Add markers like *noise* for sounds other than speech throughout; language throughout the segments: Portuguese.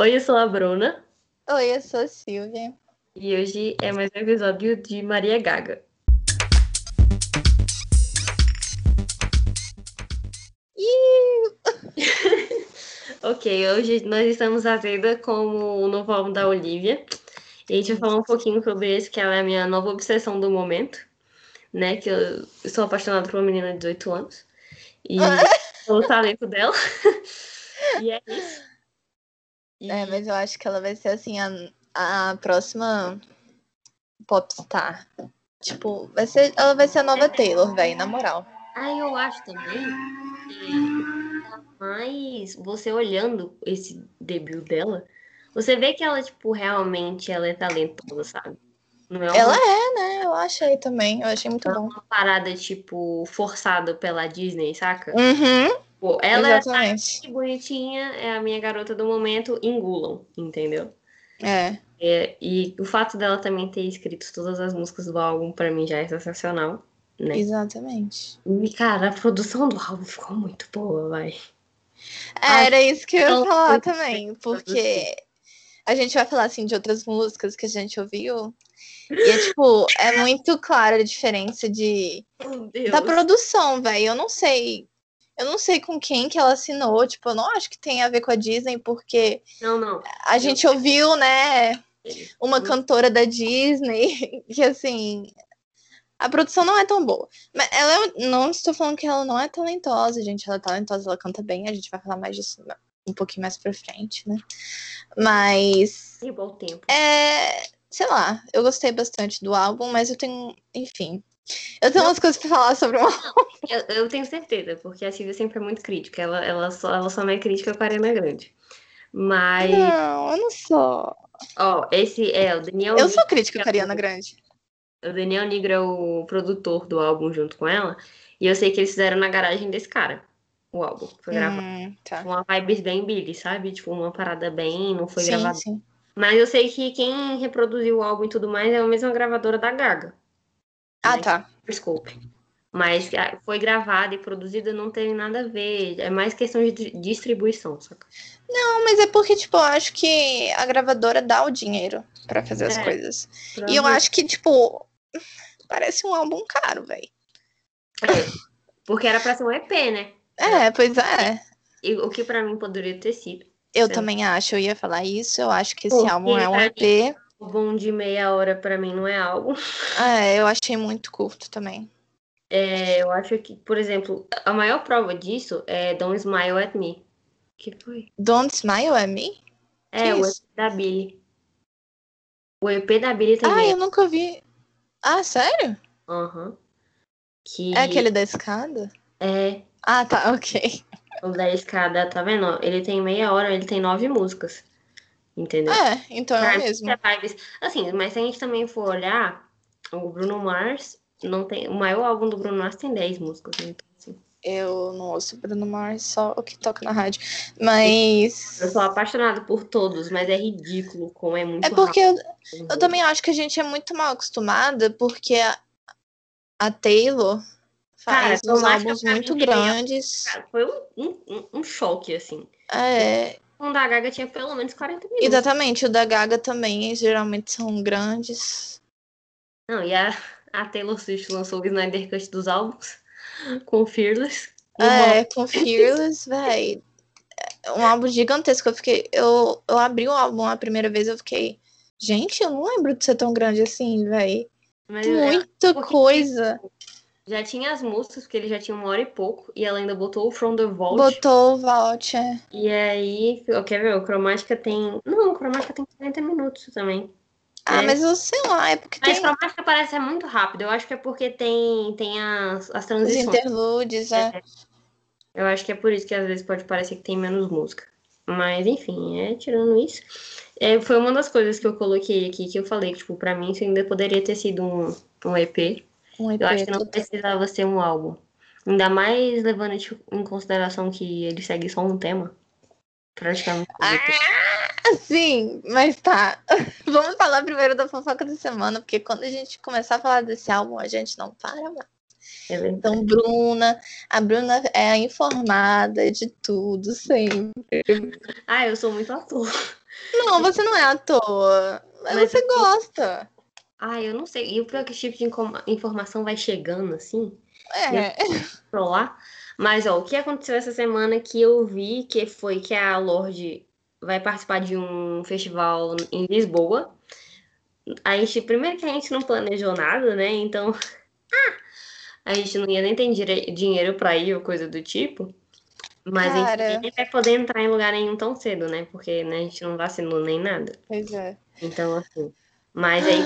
Oi, eu sou a Bruna. Oi, eu sou a Silvia. E hoje é mais um episódio de Maria Gaga. *laughs* ok, hoje nós estamos trazendo como o novo álbum da Olivia. E a gente vai falar um pouquinho sobre esse, que ela é a minha nova obsessão do momento. Né? Que eu sou apaixonada por uma menina de 18 anos. E *laughs* o talento dela. *laughs* e é isso. E... É, mas eu acho que ela vai ser assim a, a próxima popstar. Tipo, vai ser, ela vai ser a nova Taylor, velho, na moral. Ah, eu acho também que mais você olhando esse debut dela, você vê que ela, tipo, realmente ela é talentosa, sabe? Não é uma... Ela é, né? Eu achei também. Eu achei muito não bom. É uma parada, tipo, forçada pela Disney, saca? Uhum. Pô, ela Exatamente. é bonitinha, é a minha garota do momento, engulam, entendeu? É. é. E o fato dela também ter escrito todas as músicas do álbum, para mim, já é sensacional. Né? Exatamente. E, cara, a produção do álbum ficou muito boa, vai. É, era isso que eu ia falar também, porque a gente vai falar assim de outras músicas que a gente ouviu. E é tipo, é muito clara a diferença de da produção, velho. Eu não sei eu não sei com quem que ela assinou, tipo, eu não acho que tem a ver com a Disney, porque não, não. a gente ouviu, né, uma cantora da Disney, *laughs* que assim, a produção não é tão boa. Mas ela é, não estou falando que ela não é talentosa, gente. Ela é talentosa, ela canta bem, a gente vai falar mais disso um pouquinho mais pra frente, né? Mas. E bom tempo. É. Sei lá, eu gostei bastante do álbum, mas eu tenho. Enfim, eu tenho umas coisas pra falar sobre o álbum. *laughs* Eu, eu, tenho certeza, porque a Silvia sempre é muito crítica. Ela, ela, só, ela só não é crítica com a Arena Grande. Mas. Não, eu não sou. Ó, esse é o Daniel. Eu sou crítica com a Ariana Grande. O Daniel Negro é o produtor do álbum junto com ela. E eu sei que eles fizeram na garagem desse cara. O álbum. Foi gravado. Hum, tá. Uma vibe bem Billy, sabe? Tipo, uma parada bem. Não foi sim, gravado. Sim. Mas eu sei que quem reproduziu o álbum e tudo mais é a mesma gravadora da Gaga. Ah, né? tá. Desculpe. Mas foi gravada e produzida não tem nada a ver. É mais questão de distribuição, saca? Não, mas é porque, tipo, eu acho que a gravadora dá o dinheiro para fazer as é, coisas. E eu acho que, tipo, parece um álbum caro, velho. É, porque era pra ser um EP, né? É, pois é. E, o que para mim poderia ter sido. Eu certo? também acho, eu ia falar isso. Eu acho que esse porque álbum é um EP. O bom de meia hora para mim não é algo. É, eu achei muito curto também. É, eu acho que, por exemplo, a maior prova disso é Don't Smile at Me. que foi? Don't Smile at Me? É, que o EP da Billy. O EP da Billy também. Ah, eu nunca vi. Ah, sério? Aham. Uhum. Que... É aquele da escada? É. Ah, tá, ok. O da escada, tá vendo? Ele tem meia hora, ele tem nove músicas. Entendeu? É, então é o mesmo. Assim, mas se a gente também for olhar, o Bruno Mars não tem. O maior álbum do Bruno Mars tem 10 músicas, né? Então, assim. Eu não ouço Bruno Mars, só o que toca na rádio. Mas. Eu sou apaixonada por todos, mas é ridículo como é muito. É porque eu, eu, também acho que a gente é muito mal acostumada, porque a, a Taylor faz Cara, uns álbuns muito grandes. Cara, foi um, um, um, choque, assim. É. O da Gaga tinha pelo menos 40 minutos. Exatamente, o da Gaga também geralmente são grandes. Não, e a, a Taylor Swift lançou o Snyder Cut dos álbuns com Fearless. É, com Fearless, *laughs* véi. Um álbum gigantesco. Eu fiquei. Eu, eu abri o álbum a primeira vez, eu fiquei. Gente, eu não lembro de ser tão grande assim, véi. Muita é, coisa. Já tinha as músicas, porque ele já tinha uma hora e pouco, e ela ainda botou o From the Vault. Botou o Vault, é. E aí, quer ver? O Cromática tem. Não, o Cromática tem 40 minutos também. Ah, é. mas eu sei lá, é porque mas tem. Mas Cromática parece ser muito rápido. Eu acho que é porque tem, tem as, as transições. Os interludes, é. é. Eu acho que é por isso que às vezes pode parecer que tem menos música. Mas, enfim, é, tirando isso. É, foi uma das coisas que eu coloquei aqui, que eu falei, que, tipo, pra mim isso ainda poderia ter sido um, um EP. Um EP eu acho que não precisava ser um álbum. Ainda mais levando em consideração que ele segue só um tema. Praticamente. Ah, sim, mas tá. *laughs* Vamos falar primeiro da fofoca da semana, porque quando a gente começar a falar desse álbum, a gente não para mais. É então, Bruna, a Bruna é a informada de tudo, sempre. Ah, eu sou muito ator. Não, você não é à toa. Mas, mas você gosta. Ah, eu não sei. E o pior é que esse tipo de informação vai chegando assim. É. *laughs* lá. Mas, ó, o que aconteceu essa semana que eu vi que foi que a Lorde vai participar de um festival em Lisboa. A gente, primeiro que a gente não planejou nada, né? Então, *laughs* a gente não ia nem ter dinheiro para ir ou coisa do tipo. Mas Cara... a gente nem vai poder entrar em lugar nenhum tão cedo, né? Porque né, a gente não vacinou nem nada. Pois é. Então, assim. Mas aí,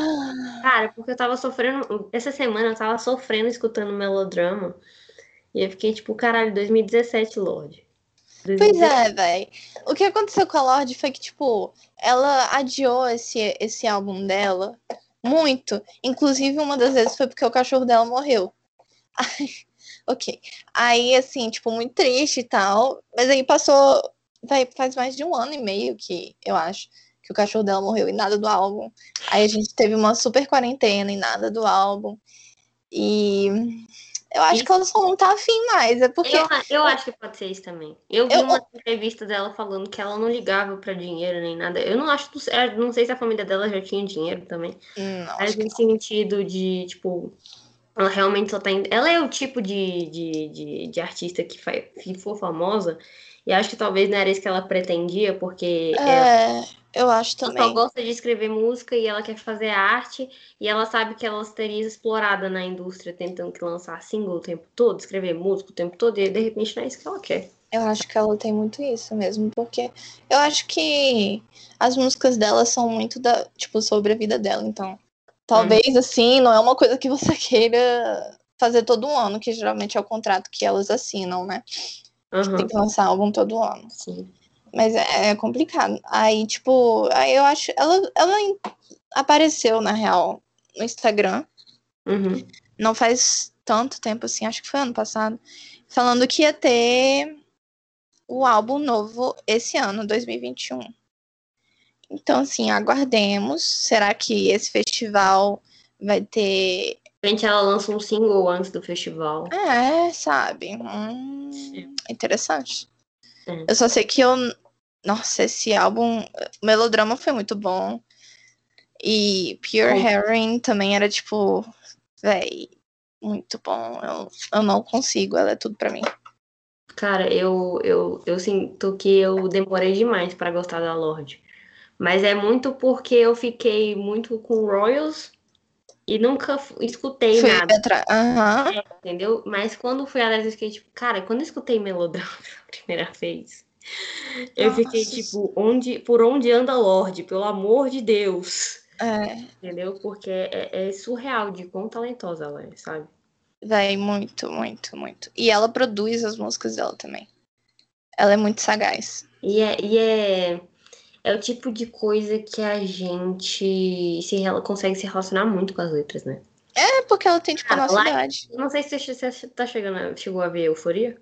cara, porque eu tava sofrendo. Essa semana eu tava sofrendo escutando melodrama. E eu fiquei tipo, caralho, 2017, Lorde. Pois é, velho. O que aconteceu com a Lorde foi que, tipo, ela adiou esse, esse álbum dela muito. Inclusive, uma das vezes foi porque o cachorro dela morreu. *laughs* ok. Aí, assim, tipo, muito triste e tal. Mas aí passou. Vai, faz mais de um ano e meio que, eu acho, que o cachorro dela morreu e nada do álbum. Aí a gente teve uma super quarentena e nada do álbum. E eu acho isso. que ela só não tá afim mais. É porque. Eu, eu acho que pode ser isso também. Eu vi eu... uma entrevista dela falando que ela não ligava para dinheiro nem nada. Eu não acho. É, não sei se a família dela já tinha dinheiro também. Não, mas no sentido de, tipo. Ela realmente só tá. Ela é o tipo de, de, de, de artista que, faz, que for famosa. E acho que talvez não era isso que ela pretendia, porque. É... Ela eu acho também. Ela só gosta de escrever música e ela quer fazer arte. E ela sabe que ela estaria explorada na indústria, tentando que lançar single o tempo todo, escrever música o tempo todo, e de repente não é isso que ela quer. Eu acho que ela tem muito isso mesmo, porque eu acho que as músicas dela são muito da, tipo, sobre a vida dela, então. Talvez hum. assim, não é uma coisa que você *laughs* queira fazer todo ano, que geralmente é o contrato que elas assinam, né? Uhum. Tem que lançar álbum todo ano. Sim. Mas é, é complicado. Aí, tipo, aí eu acho. Ela, ela apareceu, na real, no Instagram. Uhum. Não faz tanto tempo assim, acho que foi ano passado. Falando que ia ter o álbum novo esse ano, 2021. Então, assim, aguardemos. Será que esse festival vai ter. Repente ela lança um single antes do festival. É, sabe? Hum, interessante. É. Eu só sei que eu nossa, esse álbum, Melodrama foi muito bom. E Pure Herring também era tipo, véi, muito bom. Eu, eu não consigo, ela é tudo para mim. Cara, eu, eu, eu sinto que eu demorei demais para gostar da Lorde. Mas é muito porque eu fiquei muito com Royals e nunca escutei Fui nada. Uhum. É, entendeu? Mas quando fui atrás, eu fiquei tipo, cara, quando eu escutei Melodrama *laughs* a primeira vez, eu Nossa. fiquei tipo, onde, por onde anda Lorde, pelo amor de Deus. É. Entendeu? Porque é, é surreal de quão talentosa ela é, sabe? Véi, muito, muito, muito. E ela produz as músicas dela também. Ela é muito sagaz. E é, e é, é o tipo de coisa que a gente se, consegue se relacionar muito com as letras, né? É, porque ela tem, tipo, ah, a nossa idade. Não sei se você tá chegando, chegou a ver Euforia.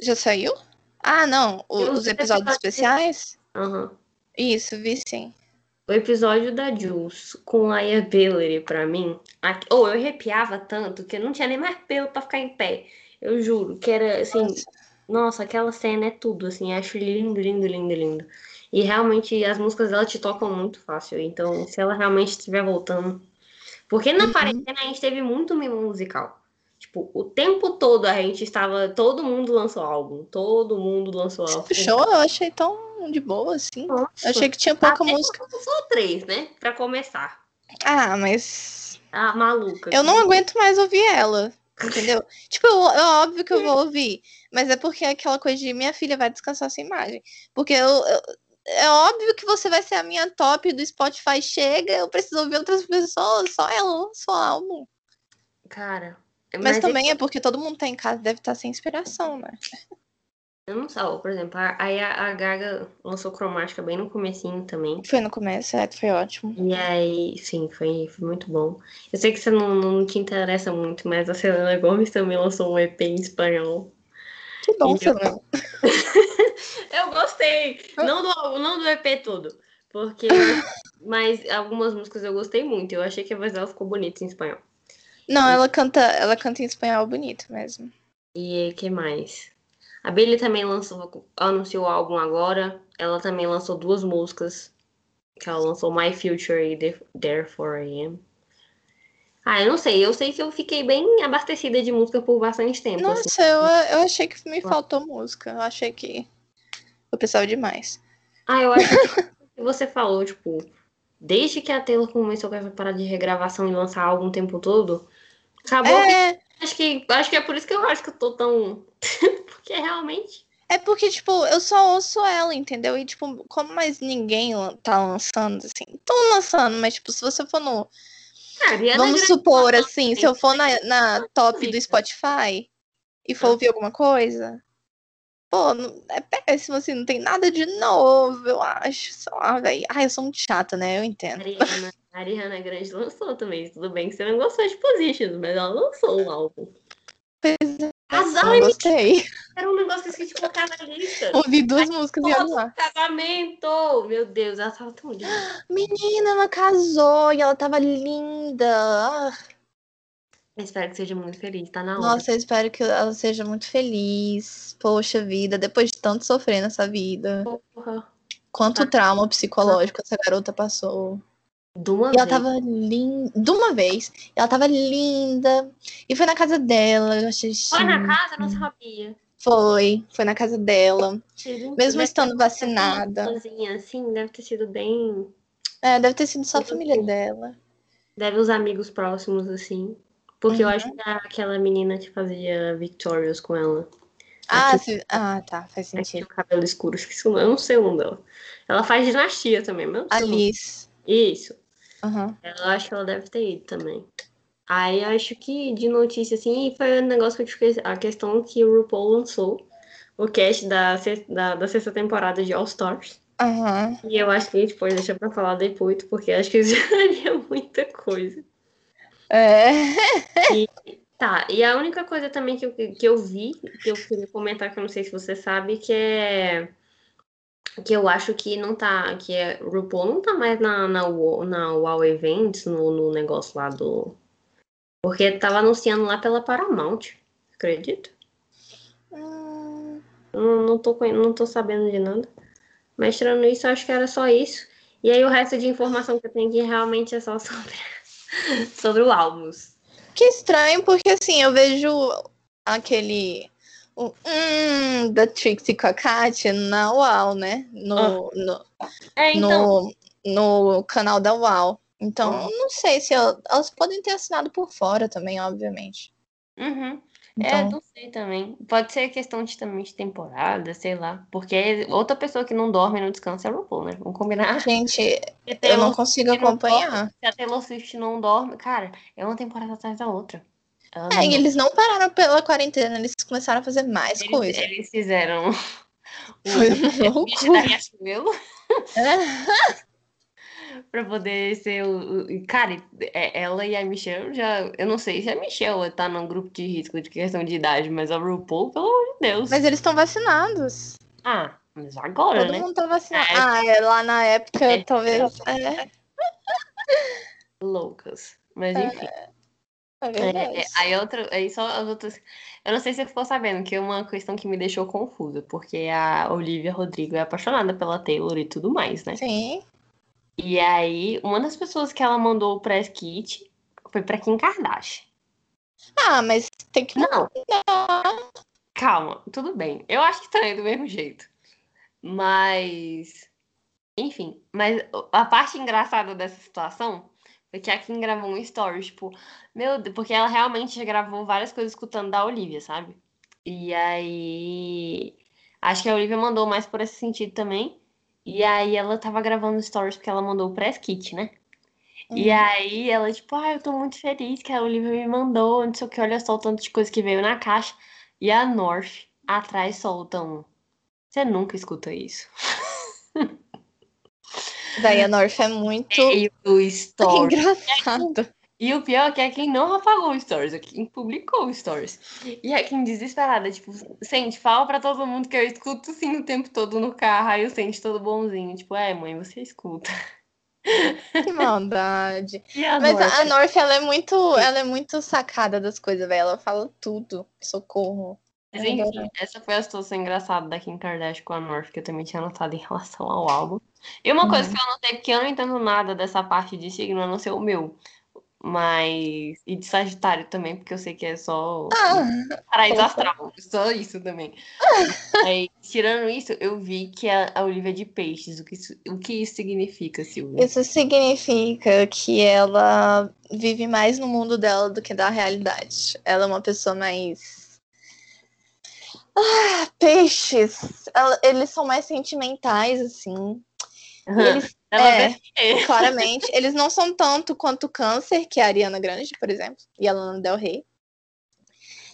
Já saiu? Ah, não. O, os episódios especiais? Uhum. Isso, vi sim. O episódio da Jules com a Aya Billery, pra mim. Ou oh, eu arrepiava tanto que eu não tinha nem mais pelo pra ficar em pé. Eu juro que era assim. Nossa. nossa, aquela cena é tudo, assim. Acho lindo, lindo, lindo, lindo. E realmente as músicas dela te tocam muito fácil. Então, se ela realmente estiver voltando. Porque na uhum. quarentena a gente teve muito mimo musical. Tipo, o tempo todo a gente estava. Todo mundo lançou álbum. Todo mundo lançou álbum. Show, eu achei tão de boa, assim. Nossa. Eu achei que tinha pouca Até música. Só três, né? Pra começar. Ah, mas. Ah, maluca. Eu não aguento mais ouvir ela. Entendeu? *laughs* tipo, é óbvio que eu vou ouvir. Mas é porque é aquela coisa de minha filha vai descansar essa imagem. Porque eu, eu é óbvio que você vai ser a minha top do Spotify. Chega, eu preciso ouvir outras pessoas. Só ela, só álbum. Cara, mas, Mas também é... é... porque todo mundo tá em casa deve estar tá sem inspiração, né? Eu não sei, por exemplo, aí a, a Gaga lançou cromática bem no comecinho também. Foi no começo, é, foi ótimo. E aí, sim, foi, foi muito bom. Eu sei que você não, não te interessa muito, mas a Selena Gomes também lançou um EP em espanhol. Que bom, Selena. Eu... *laughs* eu gostei. Não do, não do EP todo. Porque. *laughs* mas algumas músicas eu gostei muito. Eu achei que a voz dela ficou bonita em espanhol. Não, ela canta, ela canta em espanhol bonito mesmo. E que mais? A Billie também lançou, anunciou o álbum agora. ela também lançou duas músicas. Que ela lançou My Future e Therefore I Am. Ah, eu não sei. Eu sei que eu fiquei bem abastecida de música por bastante tempo. Nossa, assim. eu, eu achei que me faltou música. Eu achei que eu precisava de mais. Ah, eu acho *laughs* que você falou, tipo, desde que a Taylor começou com essa parada de regravação e lançar álbum o tempo todo, acabou É, que, acho que. Acho que é por isso que eu acho que eu tô tão. *laughs* Porque realmente. é porque, tipo, eu só ouço ela, entendeu? E, tipo, como mais ninguém tá lançando, assim. Estão lançando, mas, tipo, se você for no. Ah, Vamos supor, assim, se eu for na, na top do. Spotify e for ouvir alguma coisa. Pô, é péssimo, assim, não tem nada de novo, eu acho. Sei lá, velho. Ai, eu sou muito chata, né? Eu entendo. Ariana, a Ariana Grande lançou também. Tudo bem que você não gostou de Positions, mas ela lançou um álbum. Casal Não e gostei. era um negócio que eu esqueci de colocar na lista. Ouvi duas músicas e lá. Casamento! Meu Deus, ela tava tão linda. Menina, ela casou e ela tava linda. Ah, Eu espero que seja muito feliz, tá na hora. Nossa, eu espero que ela seja muito feliz. Poxa vida, depois de tanto sofrer nessa vida. Porra. Quanto trauma psicológico essa garota passou. De uma E ela vez. tava linda. De uma vez. Ela tava linda. E foi na casa dela. Eu achei Foi na casa, eu não sabia. Foi. Foi na casa dela. Mesmo Deve estando vacinada. sozinha, assim, deve ter sido bem. É, deve ter sido só a família dela. Deve os amigos próximos, assim. Porque eu Uhum. acho que a- aquela menina que fazia Victorious com ela. Ah, Aqui- se- ah, tá. Faz sentido. o cabelo escuro, esqueci o nome, eu não sei o nome dela. Ela faz dinastia também, mesmo. Alice. Isso. Aham. Eu acho que ela deve ter ido também. Aí acho que de notícia, assim, foi um negócio que eu te fiquei. A questão que o RuPaul lançou o cast da, da, da sexta temporada de All Stars. Aham. E eu acho que a gente pode deixar pra falar depois, porque acho que *laughs* isso daria muita coisa. É. Tá, e a única coisa também que eu, que eu vi, que eu queria comentar, que eu não sei se você sabe, que é. Que eu acho que não tá. Que é, RuPaul não tá mais na, na, na Wow Events, no, no negócio lá do. Porque tava anunciando lá pela Paramount. Acredita? Hum, Não, não, tô, não tô sabendo de nada. Mas tirando isso, eu acho que era só isso. E aí o resto de informação que eu tenho aqui realmente é só *laughs* sobre, sobre o álbuns. Que estranho, porque assim, eu vejo aquele. O hum, da Trixie com a Katia na UAU, né? No, no, É, então. no, no canal da UAU. Então, Ah. não sei se eu- elas podem ter assinado por fora também, obviamente. Uhum. É, Então, não sei também. Pode ser questão de também de temporada, sei lá. Porque outra pessoa que não dorme e não descansa é o RuPaul, né? Vamos combinar. gente, eu não consigo se não acompanhar. dorme- Se a Taylor Swift não dorme, cara, é uma temporada atrás da outra. Ela É, e eles não pararam pela quarentena, eles começaram a fazer mais Eles, coisa. eles fizeram *laughs* Foi o uma *laughs* bicho da loucura. Riachuelo *laughs* É. pra poder ser o. Cara, é- ela e a Michelle já. Eu não sei se a Michelle tá num grupo de risco de questão de idade, mas a RuPaul, pelo amor de Deus. Mas eles estão vacinados. Ah, mas agora, Todo né? mundo tá vacinado. É. Ah, é, lá na época, É. talvez. É, Loucas. Mas enfim. é É, verdade. é, aí outra, aí só as outras. Eu não sei se você ficou sabendo, que é uma questão que me deixou confusa, porque a Olivia Rodrigo é apaixonada pela Taylor e tudo mais, né? Sim. E aí, uma das pessoas que ela mandou o press kit foi pra Kim Kardashian. Ah, mas tem que Não, mandar. calma, tudo bem. Eu acho que também do mesmo jeito. Mas. Enfim, mas a parte engraçada dessa situação foi que a Kim gravou um story, tipo, meu Deus, porque ela realmente já gravou várias coisas escutando da Olivia, sabe? E aí. Acho que a Olivia mandou mais por esse sentido também. E aí ela tava gravando stories porque ela mandou o press kit, né? E Uhum. aí ela, tipo, ah, eu tô muito feliz que a Olivia me mandou, não sei o que, olha só o tanto de coisa que veio na caixa. E a North atrás solta um. Você nunca escuta isso. *laughs* Daí a North é muito o story. engraçado. E o pior é que é quem não apagou o stories, é quem publicou o stories. E é quem desesperada, tipo, sente, fala pra todo mundo que eu escuto sim o tempo todo no carro, aí eu sente todo bonzinho. Tipo, é, mãe, você escuta. Que maldade. *laughs* A Mas North? a North, ela é muito, ela é muito sacada das coisas, velho. Ela fala tudo. Socorro. Mas, enfim, essa foi a situação engraçada da Kim Kardashian com a North, que eu também tinha notado em relação ao álbum. E uma coisa que eu notei, porque eu não entendo nada dessa parte de signo, a não ser o meu. Mas. E de Sagitário também, porque eu sei que é só. Ah, paraíso astral. Só isso também. *laughs* Aí, tirando isso, eu vi que a, a Olivia é de peixes. O que, isso, o que isso significa, Silvia? Isso significa que ela vive mais no mundo dela do que da realidade. Ela é uma pessoa mais. Ah, peixes. Ela, eles são mais sentimentais, assim. Uhum. Eles é, claramente. Eles não são tanto quanto câncer, que é a Ariana Grande, por exemplo, e a Lana Del Rey.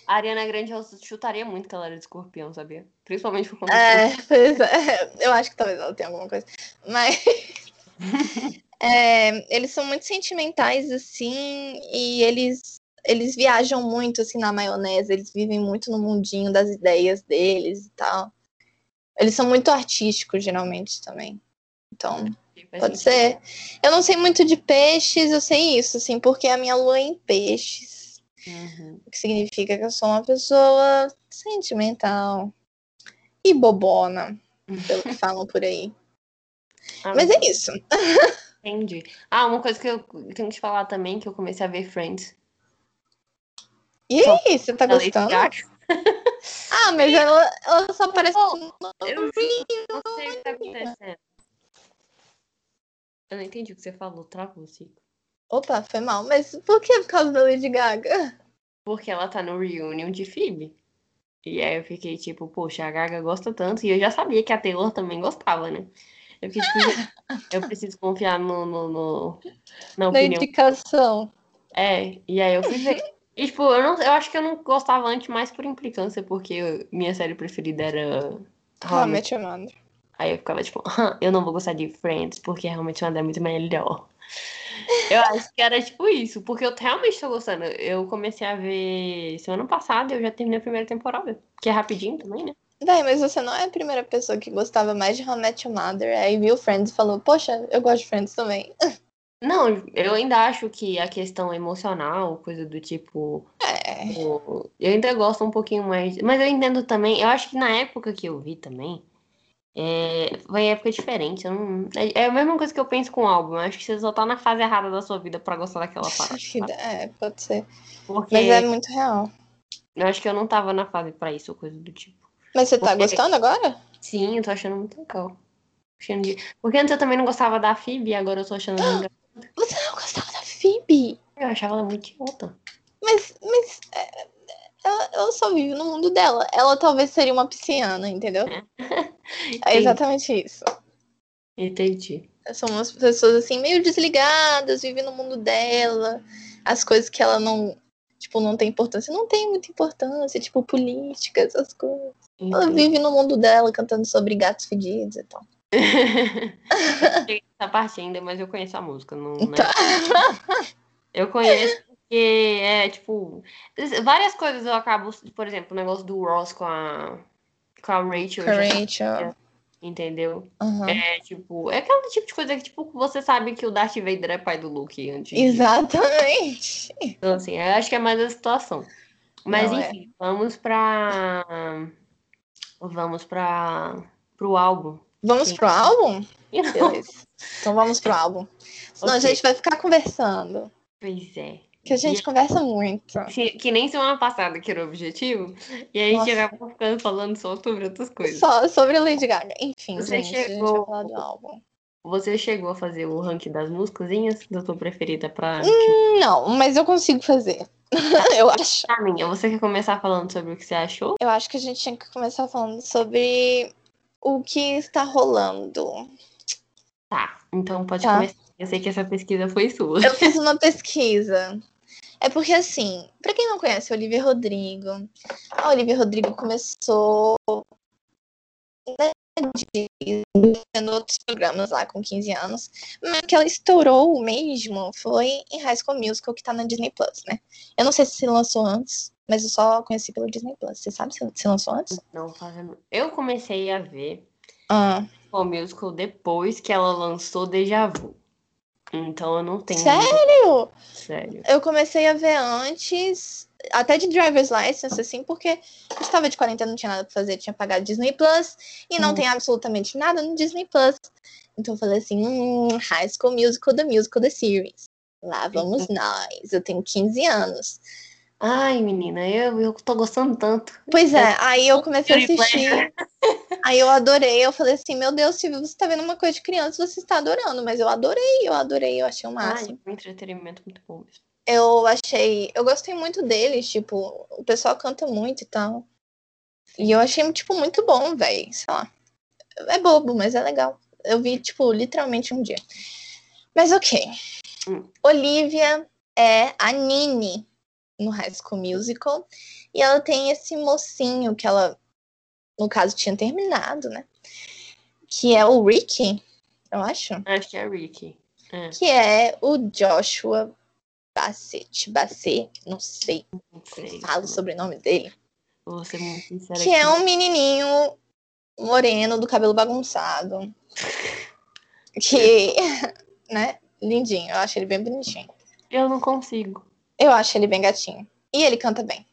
A Ariana Grande eu chutaria muito que ela era de escorpião, sabia? Principalmente por conta é, *laughs* pois é, eu acho que talvez ela tenha alguma coisa. Mas. *laughs* é, eles são muito sentimentais, assim, e eles, eles viajam muito, assim, na maionese. Eles vivem muito no mundinho das ideias deles e tal. Eles são muito artísticos, geralmente, também. Então. Pode ser. Eu não sei muito de peixes, eu sei isso, assim, porque a minha lua é em peixes. Uhum. O que significa que eu sou uma pessoa sentimental e bobona, pelo que *laughs* falam por aí. Ah, Mas é isso. Entendi. Ah, uma coisa que eu tenho que te falar também, que eu comecei a ver Friends. E aí, você tá gostando? ah, mas ela, ela só parece. Oh, eu não sei o que tá acontecendo. Eu não entendi o que você falou, travou, Cico. Opa, foi mal. Mas por que por causa da Lady Gaga? Porque ela tá no reunion de Phoebe. E aí eu fiquei tipo, poxa, a Gaga gosta tanto. E eu já sabia que a Taylor também gostava, né? Eu fiquei tipo, eu preciso confiar no, no, no na, na indicação. É, e aí eu fui ver. E, tipo, eu, não, eu acho que eu não gostava antes mais por implicância, porque minha série preferida era How I Met Your Mother. Aí eu ficava tipo, eu não vou gostar de Friends, porque realmente uma é muito melhor. Eu acho que era tipo isso, porque eu realmente tô gostando. Eu comecei a ver semana passada e eu já terminei a primeira temporada, que é rapidinho também, né? Daí, mas você não é a primeira pessoa que gostava mais de How I Met Your Mother, aí viu Friends e falou, poxa, eu gosto de Friends também. *laughs* Não, eu ainda acho que a questão emocional, coisa do tipo. É. Eu ainda gosto um pouquinho mais. Mas eu entendo também, eu acho que na época que eu vi também, é, foi época diferente. Não, é, é, a mesma coisa que eu penso com o álbum. Eu acho que você só tá na fase errada da sua vida pra gostar daquela *laughs* parada. É, pode ser. Porque Mas é muito real. Eu acho que eu não tava na fase pra isso, coisa do tipo. Mas você tá Porque... gostando agora? Sim, eu tô achando muito legal. Porque antes eu também não gostava da Phoebe, agora eu tô achando. *gasps* Você não gostava da Phoebe? Eu achava ela muito idiota. Mas, mas é, ela, ela, só vive no mundo dela. Ela talvez seria uma pisciana, entendeu? é *laughs* exatamente isso. Entendi. São umas pessoas assim, meio desligadas, vivem no mundo dela. As coisas que ela não, tipo, não tem importância. Não tem muita importância, tipo, política, essas coisas. Entendi. Ela vive no mundo dela, cantando sobre gatos fedidos e tal. *laughs* essa parte ainda, mas eu conheço a música. Não, né? tá. Eu conheço porque é, tipo, várias coisas eu acabo, por exemplo, o negócio do Ross com a, com a Rachel. Com a Rachel. entendeu? Uhum. É, tipo, é aquele tipo de coisa que, tipo, você sabe que o Darth Vader é pai do Luke antes. Exatamente. Então, assim, eu acho que é mais a situação. Mas, Não é. enfim, é. vamos pra. Vamos pra. pro álbum. Vamos Sim. pro álbum? *laughs* Beleza. Então vamos pro álbum. Senão okay. a gente vai ficar conversando. Pois é. Que a gente e... conversa muito. Que, que, nem semana passada, que era o objetivo. E aí Nossa. a gente acabou ficando falando só sobre outras coisas. Só sobre a Lady Gaga. Enfim, Você gente, chegou... falar do álbum. Você chegou a fazer o ranking das músicas da tua preferida pra. Hum, não, mas eu consigo fazer. *laughs* eu acho. A minha, você quer começar falando sobre o que você achou? Eu acho que a gente tinha que começar falando sobre o que está rolando. Tá, então pode tá. começar. Eu sei que essa pesquisa foi sua. Eu fiz uma pesquisa. É porque, assim, para quem não conhece a Olivia Rodrigo, a Olivia Rodrigo começou né, outros programas lá com 15 anos, mas que ela estourou mesmo foi em High School Musical, que tá na Disney Plus, né? Eu não sei se se lançou antes, mas eu só conheci pelo Disney Plus. Você sabe se se lançou antes? Não, fazendo. Eu comecei a ver ah. o musical depois que ela lançou Deja Vu. Então eu não tenho. Sério? Sério. Eu comecei a ver antes até de driver's license, assim, porque eu estava de quarentena, não tinha nada pra fazer, tinha pagado Disney Plus e não hum. tem absolutamente nada no Disney Plus. Então eu falei assim, hum, High School Musical, The Musical, The Series. Lá vamos nós. Eu tenho 15 anos. Ai, menina, eu, eu tô gostando tanto. Pois é, aí eu comecei a assistir. aí eu adorei. Eu falei assim: Meu Deus, Silvio, você tá vendo uma coisa de criança, você está adorando. Mas eu adorei, eu adorei, eu achei o máximo. Ai, um entretenimento muito bom mesmo. Eu achei. Eu gostei muito deles, tipo, o pessoal canta muito e tal. E eu achei, tipo, muito bom, velho. Sei lá. É bobo, mas é legal. Eu vi, tipo, literalmente um dia. Mas ok. Hum. Olivia é a Nini no High School Musical. E ela tem esse mocinho que ela, no caso, tinha terminado, né? Que é o Ricky, eu acho. Acho que é Ricky. É. Que é o Joshua Bassett. Bassett, não sei, não sei falo o sobrenome dele. Vou ser muito sincera. Que é aqui. é um menininho moreno do cabelo bagunçado. *laughs* que, *laughs* né? Lindinho, eu acho ele bem bonitinho. Eu não consigo. Eu acho ele bem gatinho. E ele canta bem.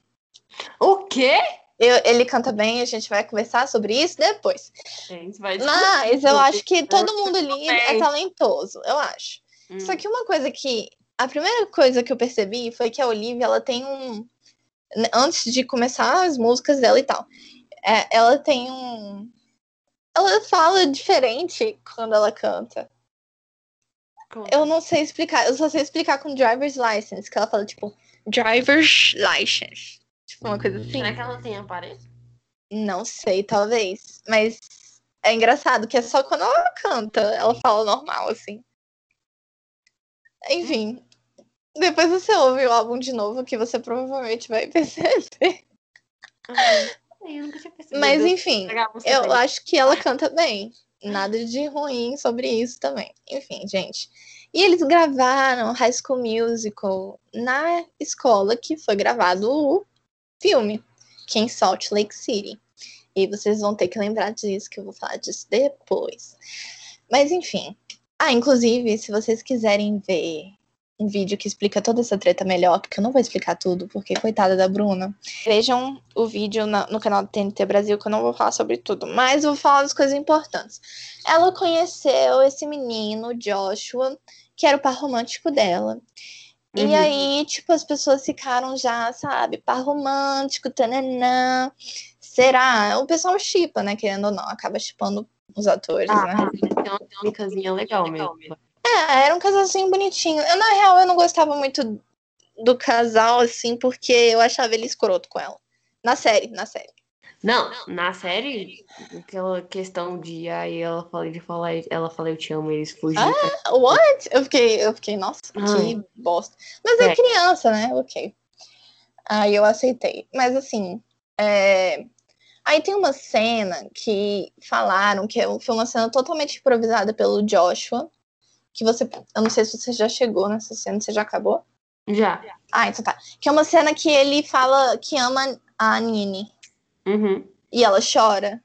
O quê? Eu, ele canta bem, a gente vai conversar sobre isso depois. Gente, vai Mas eu acho que todo mundo ali é talentoso, eu acho. Hum. Só que uma coisa que. A primeira coisa que eu percebi foi que a Olivia ela tem um. Antes de começar as músicas dela e tal, é, ela tem um. Ela fala diferente quando ela canta. Eu não sei explicar, eu só sei explicar com driver's license, que ela fala, tipo, driver's license. Tipo, uma coisa assim. Será que ela tem aparelho? Não sei, talvez. Mas é engraçado que é só quando ela canta, ela fala normal, assim. Enfim. Depois você ouve o álbum de novo, que você provavelmente vai *laughs* perceber. eu nunca tinha percebido. Mas enfim, eu acho que ela canta bem nada de ruim sobre isso também. Enfim, gente. E eles gravaram High School Musical na escola que foi gravado o filme, que é em Salt Lake City. E vocês vão ter que lembrar disso, que eu vou falar disso depois. Mas enfim. Ah, inclusive, se vocês quiserem ver um vídeo que explica toda essa treta melhor, porque eu não vou explicar tudo, porque coitada da Bruna. Vejam o vídeo na, no canal do TNT Brasil, que eu não vou falar sobre tudo, mas vou falar das coisas importantes. Ela conheceu esse menino, Joshua, que era o par romântico dela. Uhum. E aí, tipo, as pessoas ficaram já, sabe, par romântico, tananã. Será? O pessoal chipa, né? Querendo ou não, acaba chipando os atores, ah, né? Tem uma dinâmicazinha legal mesmo. É, era um casalzinho bonitinho. Eu, na real, eu não gostava muito do casal, assim, porque eu achava ele escroto com ela. Na série, na série. Não, na série, aquela questão de aí ela fala, ele fala, ela fala eu te amo, eles fugiram. Ah, what? Eu fiquei, eu fiquei, nossa, que bosta. Mas é. é criança, né? Ok. Aí eu aceitei. Mas assim, é... aí tem uma cena que falaram que foi uma cena totalmente improvisada pelo Joshua que você. Eu não sei se você já chegou nessa cena, você já acabou? Já. Ah, então tá. Que é uma cena que ele fala que ama a Nini. Uhum. E ela chora.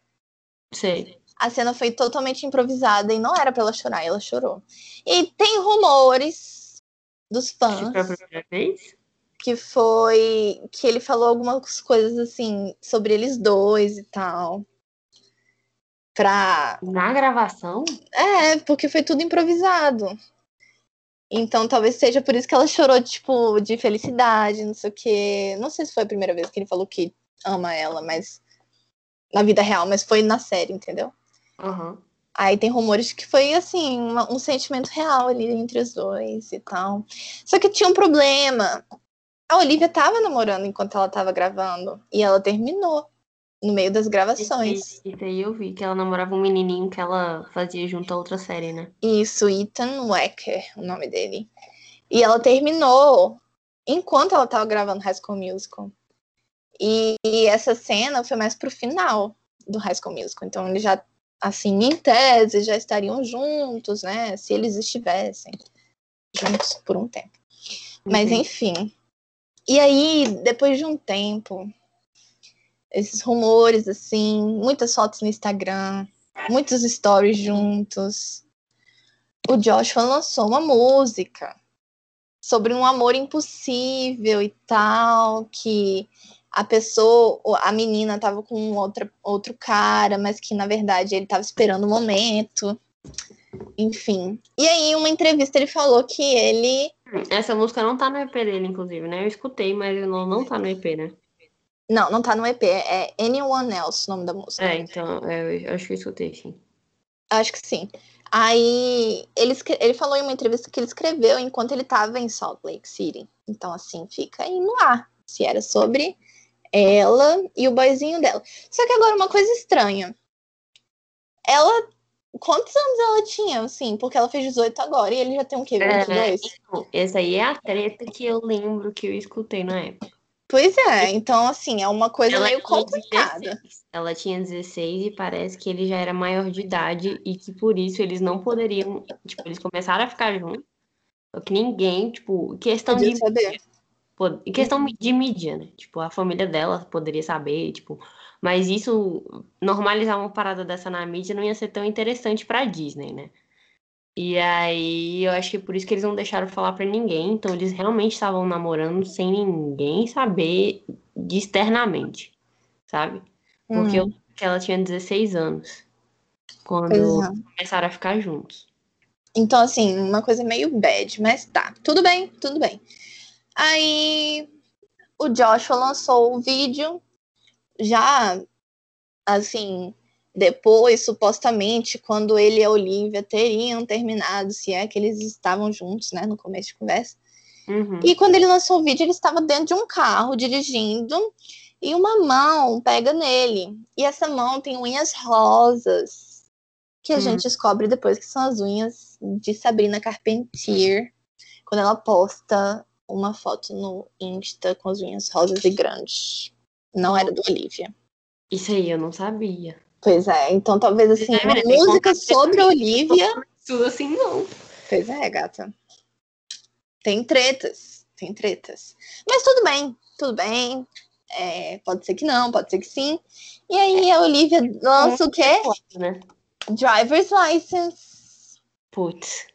Sei. A cena foi totalmente improvisada e não era para ela chorar, ela chorou. E tem rumores dos fãs. Que foi a primeira vez? Que foi. Que ele falou algumas coisas assim sobre eles dois e tal pra. Na gravação? É, porque foi tudo improvisado. Então talvez seja por isso que ela chorou, tipo, de felicidade, não sei o quê. Não sei se foi a primeira vez que ele falou que ama ela, mas. Na vida real, mas foi na série, entendeu? Uhum. Aí tem rumores que foi, assim, uma, um sentimento real ali entre os dois e tal. Só que tinha um problema. A Olivia tava namorando enquanto ela tava gravando. E ela terminou no meio das gravações. Isso aí eu vi, que ela namorava um menininho que ela fazia junto a outra série, né? Isso, Ethan Wecker, o nome dele. E ela terminou enquanto ela tava gravando High School Musical. E, e essa cena foi mais pro final do High School Musical. Então eles já, assim, em tese, já estariam juntos, né? Se eles estivessem juntos por um tempo. Mas enfim. E aí, depois de um tempo, esses rumores, assim, muitas fotos no Instagram, muitos stories juntos. O Joshua lançou uma música sobre um amor impossível e tal, que a pessoa, a menina tava com outra, outro cara, mas que na verdade ele tava esperando o momento. Enfim. E aí, uma entrevista, ele falou que ele. Essa música não tá no EP dele, inclusive, né? Eu escutei, mas não, não tá no EP, né? Não, não tá no EP. É Anyone Else o nome da música. É, então, é, eu acho que eu escutei, sim. Acho que sim. Aí ele, ele falou em uma entrevista que ele escreveu enquanto ele estava em Salt Lake City. Então, assim, fica aí no ar. Se era sobre ela e o boizinho dela. Só que agora uma coisa estranha. Ela Quantos anos ela tinha, assim? Porque ela fez 18 agora e ele já tem o quê? 22? É, então, essa aí é a treta que eu lembro que eu escutei na época. Pois é, então assim, é uma coisa ela meio complicada. 16. Ela tinha 16 e parece que ele já era maior de idade e que por isso eles não poderiam, tipo, eles começaram a ficar juntos. Só que ninguém, tipo, questão Podia de saber. questão de mídia, né? Tipo, a família dela poderia saber, tipo, mas isso, normalizar uma parada dessa na mídia não ia ser tão interessante pra Disney, né? E aí, eu acho que por isso que eles não deixaram falar para ninguém. Então, eles realmente estavam namorando sem ninguém saber de externamente, sabe? Porque uhum. eu, ela tinha 16 anos quando é. começaram a ficar juntos. Então, assim, uma coisa meio bad, mas tá. Tudo bem, tudo bem. Aí, o Joshua lançou o vídeo já, assim, depois, supostamente, quando ele e a Olivia teriam terminado, se é que eles estavam juntos, né, no começo de conversa. Uhum. E quando ele lançou o vídeo, ele estava dentro de um carro, dirigindo, e uma mão pega nele. E essa mão tem unhas rosas, que a uhum. gente descobre depois que são as unhas de Sabrina Carpentier, quando ela posta uma foto no Insta com as unhas rosas e grandes. Não era do Olivia. Isso aí eu não sabia. Pois é, então talvez assim, é, uma música sobre a Olivia. Tudo assim não. Pois é, gata. Tem tretas, tem tretas. Mas tudo bem, tudo bem. É, pode ser que não, pode ser que sim. E aí a Olivia lança o quê? Né? Driver's License. Putz.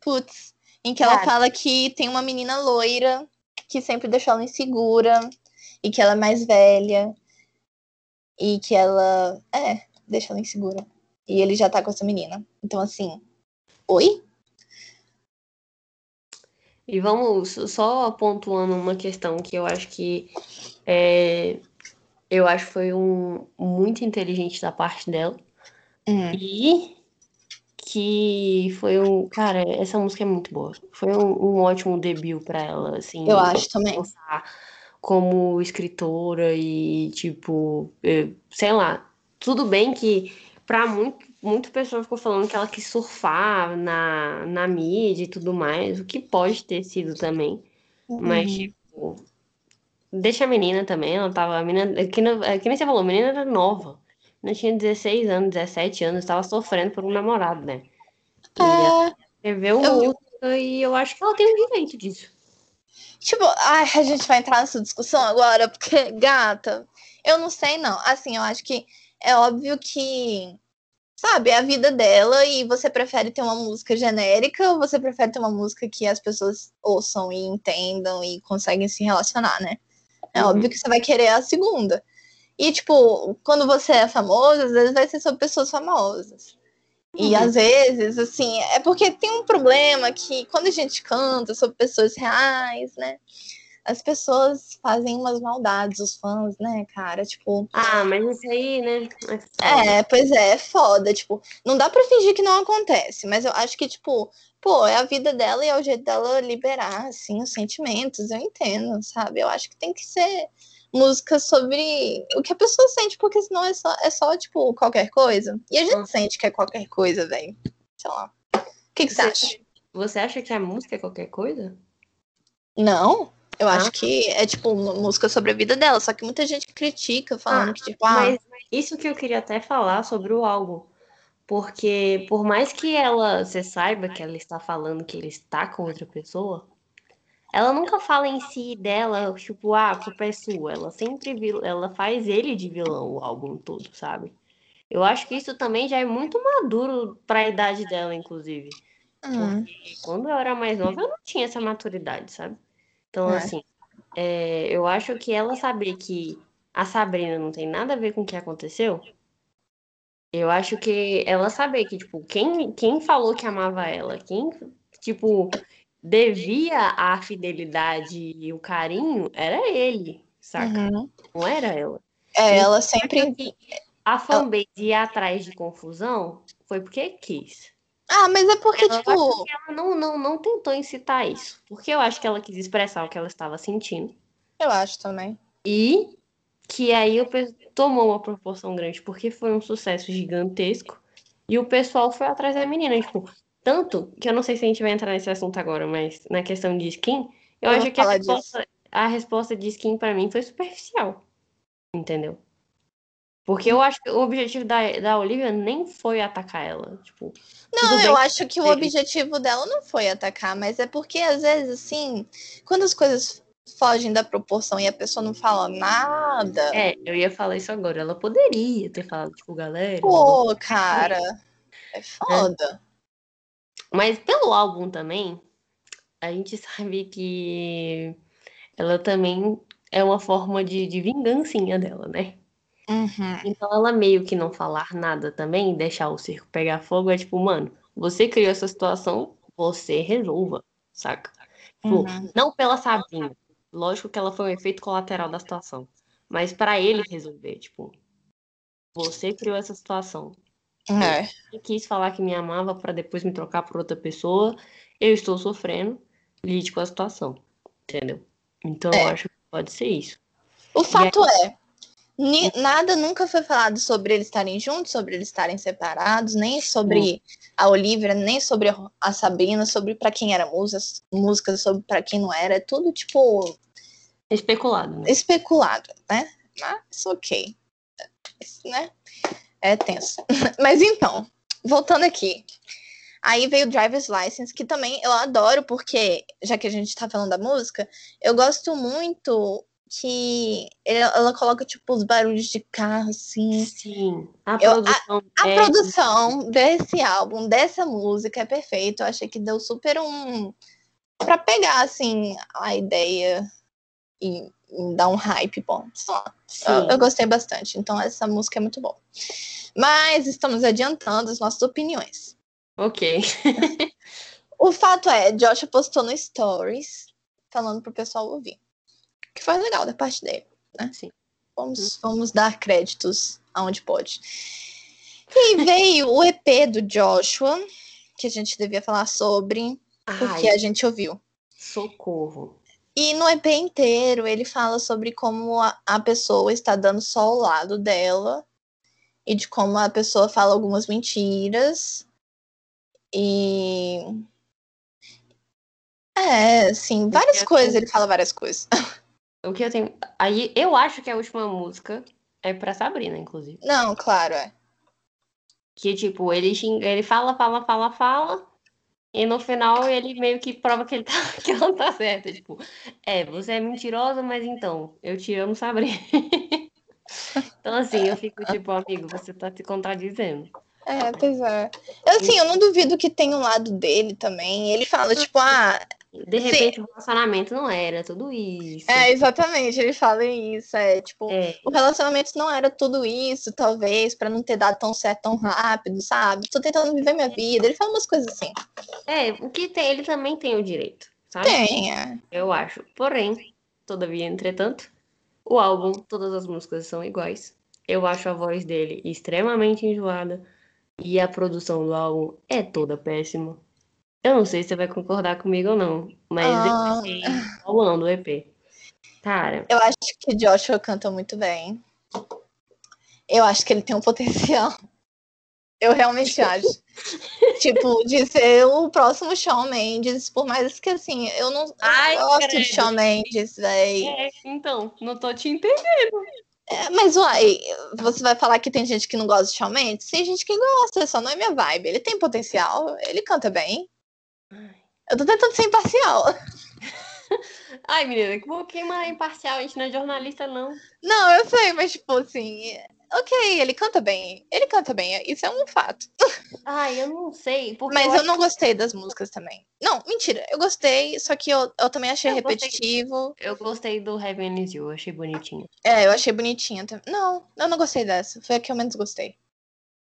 Putz. Em que ela fala que tem uma menina loira que sempre deixou ela insegura e que ela é mais velha e que ela é, deixa ela insegura. E ele já tá com essa menina. Então assim, oi? E vamos só pontuando uma questão que eu acho que é, eu acho que foi um muito inteligente da parte dela. Uhum. E que foi um. Cara, essa música é muito boa. Foi um, um ótimo debut para ela, assim. Eu acho também como escritora e, tipo, sei lá. Tudo bem que para muito, muita pessoa ficou falando que ela quis surfar na, na mídia e tudo mais, o que pode ter sido também. Uhum. Mas, tipo, deixa a menina também, ela tava. A menina, que, é que nem você falou, a menina era nova. Ela tinha 16 anos, 17 anos, estava sofrendo por um namorado, né? E é... escreveu eu... e eu acho que ela tem o direito disso. Tipo, ai, a gente vai entrar nessa discussão agora, porque, gata, eu não sei, não. Assim, eu acho que é óbvio que, sabe, é a vida dela e você prefere ter uma música genérica ou você prefere ter uma música que as pessoas ouçam e entendam e conseguem se relacionar, né? É uhum. óbvio que você vai querer a segunda. E, tipo, quando você é famoso, às vezes vai ser sobre pessoas famosas. E uhum. às vezes, assim, é porque tem um problema que quando a gente canta sobre pessoas reais, né? As pessoas fazem umas maldades, os fãs, né, cara? Tipo. Ah, mas isso aí, né? É, é, pois é, é foda. Tipo, não dá pra fingir que não acontece, mas eu acho que, tipo, pô, é a vida dela e é o jeito dela liberar, assim, os sentimentos. Eu entendo, sabe? Eu acho que tem que ser música sobre o que a pessoa sente, porque senão é só, é só tipo, qualquer coisa. E a gente uhum. sente que é qualquer coisa, velho. Sei lá. O que, que você, você acha? Você acha que a música é qualquer coisa? Não. Eu ah. acho que é, tipo, uma música sobre a vida dela. Só que muita gente critica, falando ah, que, tipo, ah. Mas isso que eu queria até falar sobre o álbum. Porque, por mais que ela, você saiba que ela está falando que ele está com outra pessoa, ela nunca fala em si dela, tipo, ah, a culpa é sua. Ela sempre ela faz ele de vilão o álbum todo, sabe? Eu acho que isso também já é muito maduro para a idade dela, inclusive. Hum. Porque quando eu era mais nova, eu não tinha essa maturidade, sabe? Então, é. assim, é, eu acho que ela saber que a Sabrina não tem nada a ver com o que aconteceu, eu acho que ela saber que, tipo, quem, quem falou que amava ela, quem, tipo, devia a fidelidade e o carinho, era ele, saca? Uhum. Não era ela. É, ela sempre. A fanbase ir atrás de confusão foi porque quis. Ah, mas é porque, eu tipo. ela não, não, não tentou incitar isso. Porque eu acho que ela quis expressar o que ela estava sentindo. Eu acho também. E que aí o tomou uma proporção grande, porque foi um sucesso gigantesco. E o pessoal foi atrás da menina. Tipo, tanto que eu não sei se a gente vai entrar nesse assunto agora, mas na questão de skin, eu, eu acho que a resposta, a resposta de skin para mim foi superficial. Entendeu? Porque eu acho que o objetivo da, da Olivia nem foi atacar ela. Tipo, não, eu acho que o objetivo dela não foi atacar, mas é porque, às vezes, assim, quando as coisas fogem da proporção e a pessoa não fala nada. É, eu ia falar isso agora. Ela poderia ter falado, tipo, galera. Pô, cara. É foda. É. Mas pelo álbum também, a gente *laughs* sabe que ela também é uma forma de, de vingancinha dela, né? Uhum. Então ela meio que não falar nada também, deixar o circo pegar fogo, é tipo, mano, você criou essa situação, você resolva, saca? Tipo, uhum. Não pela Sabrina. Lógico que ela foi um efeito colateral da situação. Mas para ele resolver, tipo, você criou essa situação. É. Eu quis falar que me amava para depois me trocar por outra pessoa. Eu estou sofrendo, lide com a situação. Entendeu? Então é. eu acho que pode ser isso. O fato aí... é, Nada nunca foi falado sobre eles estarem juntos, sobre eles estarem separados, nem sobre a Olivia, nem sobre a Sabrina, sobre para quem era música, música sobre para quem não era. É tudo tipo. Especulado. Né? Especulado, né? Mas ok. Né? É tenso. *laughs* Mas então, voltando aqui. Aí veio o Driver's License, que também eu adoro, porque, já que a gente tá falando da música, eu gosto muito que ela coloca, tipo, os barulhos de carro, assim. Sim. A eu, produção, a, a é... produção desse álbum, dessa música é perfeita. Eu achei que deu super um. pra pegar, assim, a ideia e, e dar um hype bom. Eu, eu, gostei bastante. Então, essa música é muito boa. Mas estamos adiantando as nossas opiniões. Ok. *laughs* o fato é, Josh postou no Stories, falando pro pessoal ouvir que foi legal da parte dele, né? Sim. Vamos, vamos dar créditos aonde pode. E veio o EP do Joshua, que a gente devia falar sobre, porque Ai, a gente ouviu. Socorro. E no EP inteiro ele fala sobre como a, a pessoa está dando só ao lado dela e de como a pessoa fala algumas mentiras. E. É, sim, várias coisas, ele fala várias coisas. *laughs* O que eu tenho. Aí eu acho que a última música é pra Sabrina, inclusive. Não, claro, é. Que, tipo, ele, xinga, ele fala, fala, fala, fala. E no final ele meio que prova que, ele tá, *laughs* que ela tá certa. Tipo, é, você é mentirosa, mas então, eu te amo, Sabrina. *laughs* então, assim, eu fico tipo, amigo, você tá se contradizendo. É, pois é. Eu, assim, eu não duvido que tem um lado dele também. Ele fala, tipo, ah, de repente Sim. o relacionamento não era tudo isso. É, exatamente, ele fala isso. É tipo, é. o relacionamento não era tudo isso, talvez, para não ter dado tão certo tão rápido, sabe? Tô tentando viver minha vida. Ele fala umas coisas assim. É, o que tem, ele também tem o direito, sabe? Tem, é. Eu acho. Porém, todavia, entretanto, o álbum, todas as músicas são iguais. Eu acho a voz dele extremamente enjoada. E a produção do álbum é toda péssima. Eu não sei se você vai concordar comigo ou não, mas ah. eu fiquei rolando o EP. Cara. Eu acho que Joshua canta muito bem. Eu acho que ele tem um potencial. Eu realmente acho. *laughs* tipo, de ser o próximo Shawn Mendes, por mais que assim, eu não Ai, eu gosto de Shawn Mendes, véi. É, então, não tô te entendendo. É, mas uai, você vai falar que tem gente que não gosta de Shawn Mendes? Tem gente que gosta, só não é minha vibe. Ele tem potencial, ele canta bem. Eu tô tentando ser imparcial. *laughs* Ai, menina, que quem é imparcial? A gente não é jornalista, não. Não, eu sei, mas tipo assim, ok, ele canta bem. Ele canta bem, isso é um fato. *laughs* Ah, eu não sei. Mas eu, eu não que... gostei das músicas também. Não, mentira, eu gostei, só que eu, eu também achei eu repetitivo. Gostei, eu gostei do Heaven Is You, achei bonitinho. É, eu achei bonitinha também. Não, eu não gostei dessa. Foi a que eu menos gostei.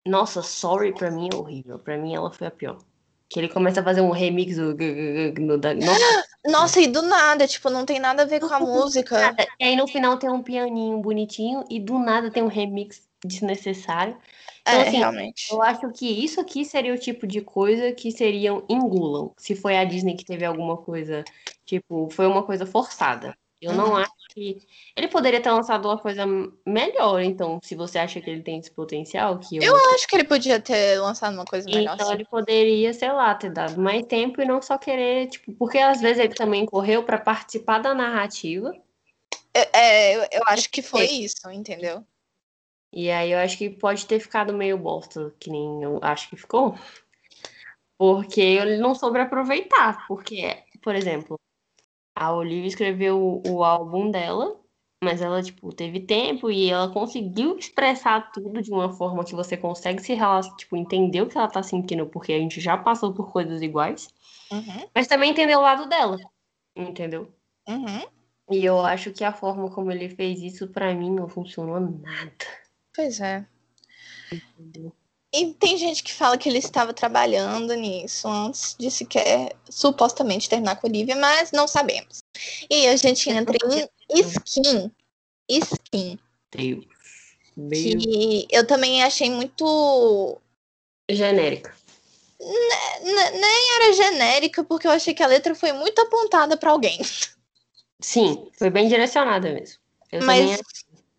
Nossa, Sorry pra mim é horrível. Pra mim ela foi a pior. Que ele começa a fazer um remix do. Nossa. *gasps* Nossa, e do nada, tipo, não tem nada a ver com a música. E aí no final tem um pianinho bonitinho e do nada tem um remix desnecessário. Então, é, assim, realmente. Eu acho que isso aqui seria o tipo de coisa que seriam engulam. Se foi a Disney que teve alguma coisa, tipo, foi uma coisa forçada. Eu uhum. não acho que. Ele poderia ter lançado uma coisa melhor, então, se você acha que ele tem esse potencial. que Eu, eu acho que ele podia ter lançado uma coisa melhor. Então, sim. ele poderia, sei lá, ter dado mais tempo e não só querer, tipo, porque às vezes ele também correu para participar da narrativa. É, é, eu acho que foi é. isso, entendeu? E aí eu acho que pode ter ficado meio bosta, que nem eu acho que ficou. Porque ele não soube aproveitar. Porque, por exemplo, a Olivia escreveu o álbum dela, mas ela, tipo, teve tempo e ela conseguiu expressar tudo de uma forma que você consegue se relacionar, tipo, entender o que ela tá sentindo, porque a gente já passou por coisas iguais. Uhum. Mas também entender o lado dela, entendeu? Uhum. E eu acho que a forma como ele fez isso, para mim, não funcionou nada. Pois é. Entendeu? E tem gente que fala que ele estava trabalhando nisso antes de sequer supostamente terminar com a Olivia, mas não sabemos. E a gente entra em Skin. Skin. Deus. Que eu também achei muito. Genérica. nem era genérica, porque eu achei que a letra foi muito apontada para alguém. Sim, foi bem direcionada mesmo. Eu mas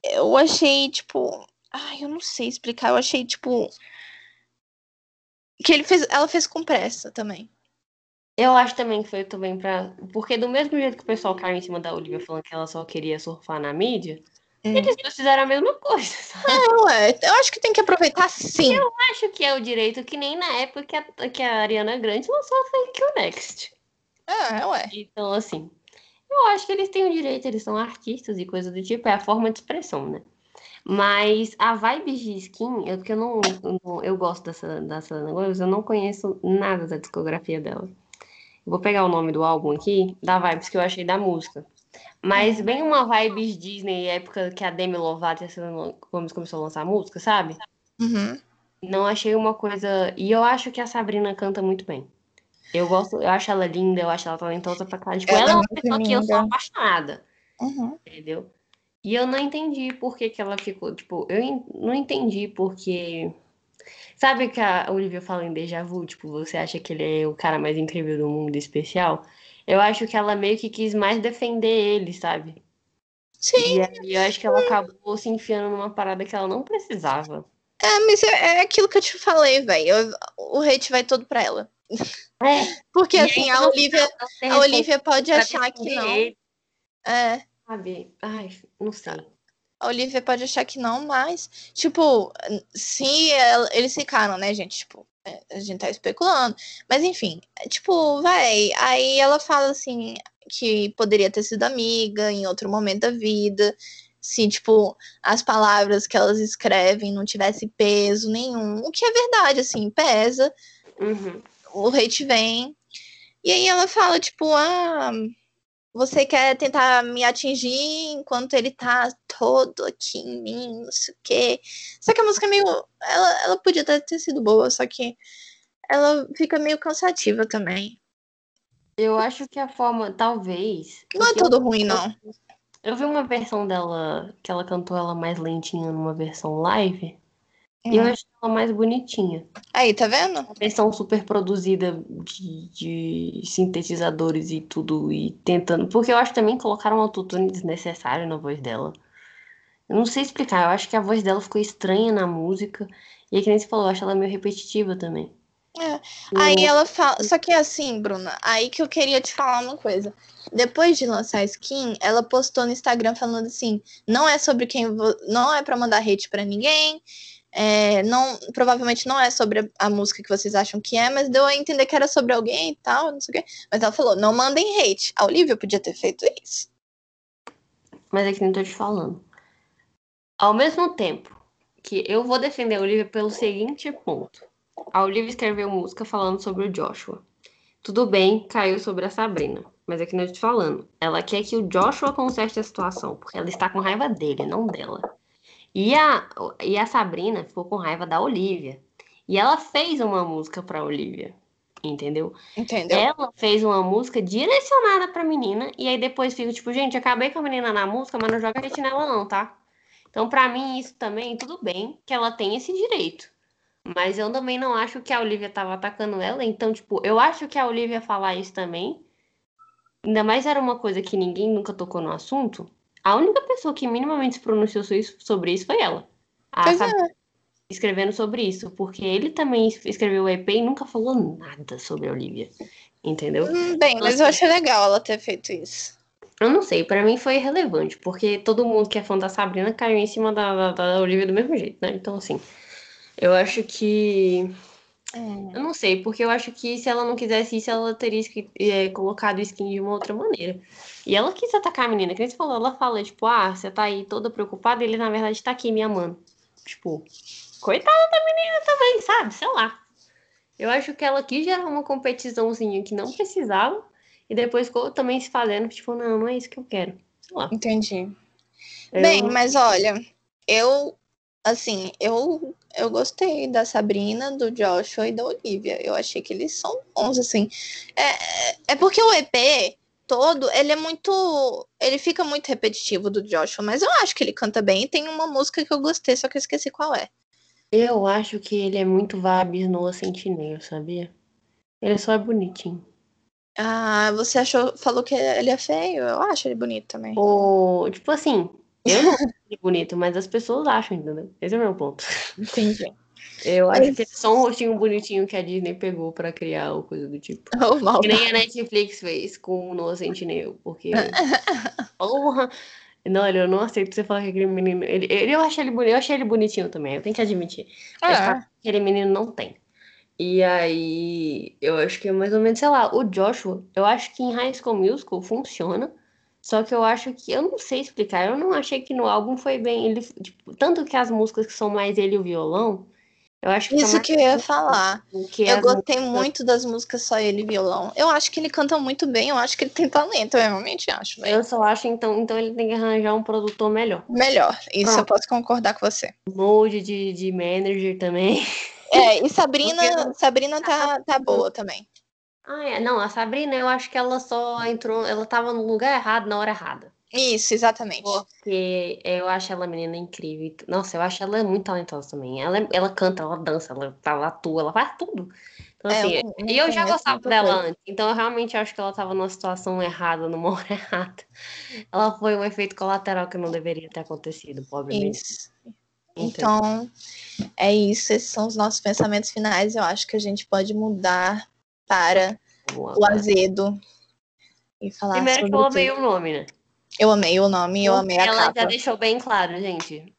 eu achei, tipo. Ai, eu não sei explicar. Eu achei, tipo que ele fez, ela fez com pressa também. Eu acho também que foi também pra. Porque do mesmo jeito que o pessoal caiu em cima da Olivia falando que ela só queria surfar na mídia, hum. eles fizeram a mesma coisa. Sabe? Não, é. Eu acho que tem que aproveitar sim. Eu acho que é o direito que nem na época que a, que a Ariana Grande lançou a Thank You Next. É, ué. Então, assim. Eu acho que eles têm o direito, eles são artistas e coisa do tipo, é a forma de expressão, né? Mas a vibe de skin, é porque eu não, eu, não, eu gosto dessa, dessa negócio, eu não conheço nada da discografia dela. Vou pegar o nome do álbum aqui, da vibes que eu achei da música. Mas bem uma vibes Disney, época que a Demi Lovato e a Selena Gomez começou a lançar música, sabe? Uhum. Não achei uma coisa. E eu acho que a Sabrina canta muito bem. Eu gosto, eu acho ela linda, eu acho ela talentosa pra caralho. Tipo, ela, ela é uma pessoa linda. que eu sou apaixonada. Uhum. Entendeu? E eu não entendi por que, que ela ficou. Tipo, eu não entendi porque. Sabe que a Olivia fala em déjà vu? Tipo, você acha que ele é o cara mais incrível do mundo especial? Eu acho que ela meio que quis mais defender ele, sabe? Sim. E aí eu acho que ela acabou se enfiando numa parada que ela não precisava. É, mas é, é aquilo que eu te falei, velho. O hate vai todo pra ela. É. Porque assim, a Olivia, a Olivia pode achar que não. É. Sabe? Ai, não sei. A Olivia pode achar que não, mas, tipo, sim, eles ficaram, né, gente? Tipo, é, a gente tá especulando. Mas, enfim, é, tipo, vai. Aí ela fala assim que poderia ter sido amiga em outro momento da vida. Se, tipo, as palavras que elas escrevem não tivesse peso nenhum. O que é verdade, assim, pesa. Uhum. O hate vem. E aí ela fala, tipo, ah você quer tentar me atingir enquanto ele tá todo aqui em mim, não sei o quê. Só que a música é meio. Ela, ela podia até ter sido boa, só que ela fica meio cansativa também. Eu acho que a forma, talvez. Não é tudo eu, ruim, não. Eu vi uma versão dela, que ela cantou ela mais lentinha numa versão live. E eu uhum. acho ela mais bonitinha. Aí, tá vendo? A versão super produzida de, de, sintetizadores e tudo, e tentando. Porque eu acho que também colocaram um autotune desnecessário na voz dela. Eu não sei explicar, eu acho que a voz dela ficou estranha na música. E aí, que nem você falou, eu acho ela meio repetitiva também. É. Aí ela fala. Só que assim, Bruna, aí que eu queria te falar uma coisa. Depois de lançar a skin, ela postou no Instagram falando assim: não é sobre quem. Não é pra mandar hate pra ninguém é, não, provavelmente não é sobre a música que vocês acham que é, mas deu a entender que era sobre alguém e tal, não sei o quê. Mas ela falou, não mandem hate. A Olivia podia ter feito isso. Mas é que nem tô te falando. Ao mesmo tempo que eu vou defender a Olivia pelo seguinte ponto. A Olivia escreveu música falando sobre o Joshua. Tudo bem, caiu sobre a Sabrina. Mas é que não estou falando. Ela quer que o Joshua conserte a situação, porque ela está com raiva dele, não dela. E a, e a Sabrina ficou com raiva da Olivia. E ela fez uma música para a Olivia. Entendeu? Entendeu? Ela fez uma música direcionada pra menina. E aí depois fica tipo, gente, acabei com a menina na música, mas não joga hate nela, não, tá? Então, pra mim, isso também, tudo bem que ela tem esse direito. Mas eu também não acho que a Olivia tava atacando ela. Então, tipo, eu acho que a Olivia falar isso também. Ainda mais era uma coisa que ninguém nunca tocou no assunto. A única pessoa que minimamente se pronunciou sobre isso foi ela. A Pois Sabrina é. escrevendo sobre isso. Porque ele também escreveu o EP e nunca falou nada sobre a Olivia. Entendeu? Hum, Bem, mas eu achei legal ela ter feito isso. Eu não sei, pra mim foi irrelevante, porque todo mundo que é fã da Sabrina caiu em cima da, da, da Olivia do mesmo jeito, né? Então, assim, eu acho que. Eu não sei, porque eu acho que se ela não quisesse isso, ela teria é, colocado o skin de uma outra maneira. E ela quis atacar a menina, que nem você falou, ela fala, tipo, ah, você tá aí toda preocupada, ele na verdade tá aqui me amando. Tipo, coitada da menina também, sabe? Sei lá. Eu acho que ela quis gerar uma competiçãozinha que não precisava, e depois ficou também se fazendo, tipo, não, não é isso que eu quero. Sei lá. Entendi. Eu- Bem, mas olha, eu, assim, eu, eu gostei da Sabrina, do Joshua e da Olivia. Eu achei que eles são bons, assim. É, é porque o EP todo, ele é muito. Ele fica muito repetitivo do Joshua, mas eu acho que ele canta bem. Tem uma música que eu gostei, só que eu esqueci qual é. Eu acho que ele é muito Vibes Noah Sentinel, sabia? Ele só é bonitinho. Ah, você achou, falou que ele é feio? Eu acho ele bonito também. Ou, tipo assim, eu não acho ele bonito, mas as pessoas acham, entendeu? Esse é o meu ponto. Entendi. Eu acho que é só um rostinho bonitinho que a Disney pegou pra criar ou coisa do tipo. *laughs* Oh, mal. Que nem a Netflix fez com o Noah Sentinel, porque. *laughs* Porra! Não, eu não aceito você falar que aquele menino. Ele, ele, eu, achei ele, boni- eu achei ele bonitinho também, eu tenho que admitir. Mas É. tá, aquele menino não tem. E aí, eu acho que é mais ou menos, sei lá, o Joshua, eu acho que em High School Musical funciona. Só que eu acho que, eu não sei explicar, eu não achei que no álbum foi bem. Ele, tipo, tanto que as músicas que são mais ele e o violão, eu acho que Isso que eu ia falar. que Eu as gostei muito das músicas só ele e violão. Eu acho que ele canta muito bem, eu acho que ele tem talento, eu realmente acho. Eu só acho, então, então ele tem que arranjar um produtor melhor. Melhor, isso eu Pronto. posso concordar com você. Mode de, de manager também. É, e *laughs* Sabrina, Sabrina tá, tá boa também. Ah, é. Não, a Sabrina, eu acho que ela só entrou. Ela tava no lugar errado na hora errada. Isso, exatamente. Porque eu acho ela menina incrível. Nossa, eu acho ela muito talentosa também. Ela, ela canta, ela dança, ela, ela atua, ela faz tudo. Então, É, assim, eu não e eu já gostava dela coisa. antes. Então, eu realmente acho que ela tava numa situação errada, numa *laughs* hora errada. Ela foi um efeito colateral que não deveria ter acontecido, pobremente. Isso. Então, Então, é isso. Esses são os nossos pensamentos finais. Eu acho que a gente pode mudar para vamos o azedo e falar Primeiro que eu amei o nome, né? Eu amei o nome eu amei a Ela capa. já deixou bem claro, gente.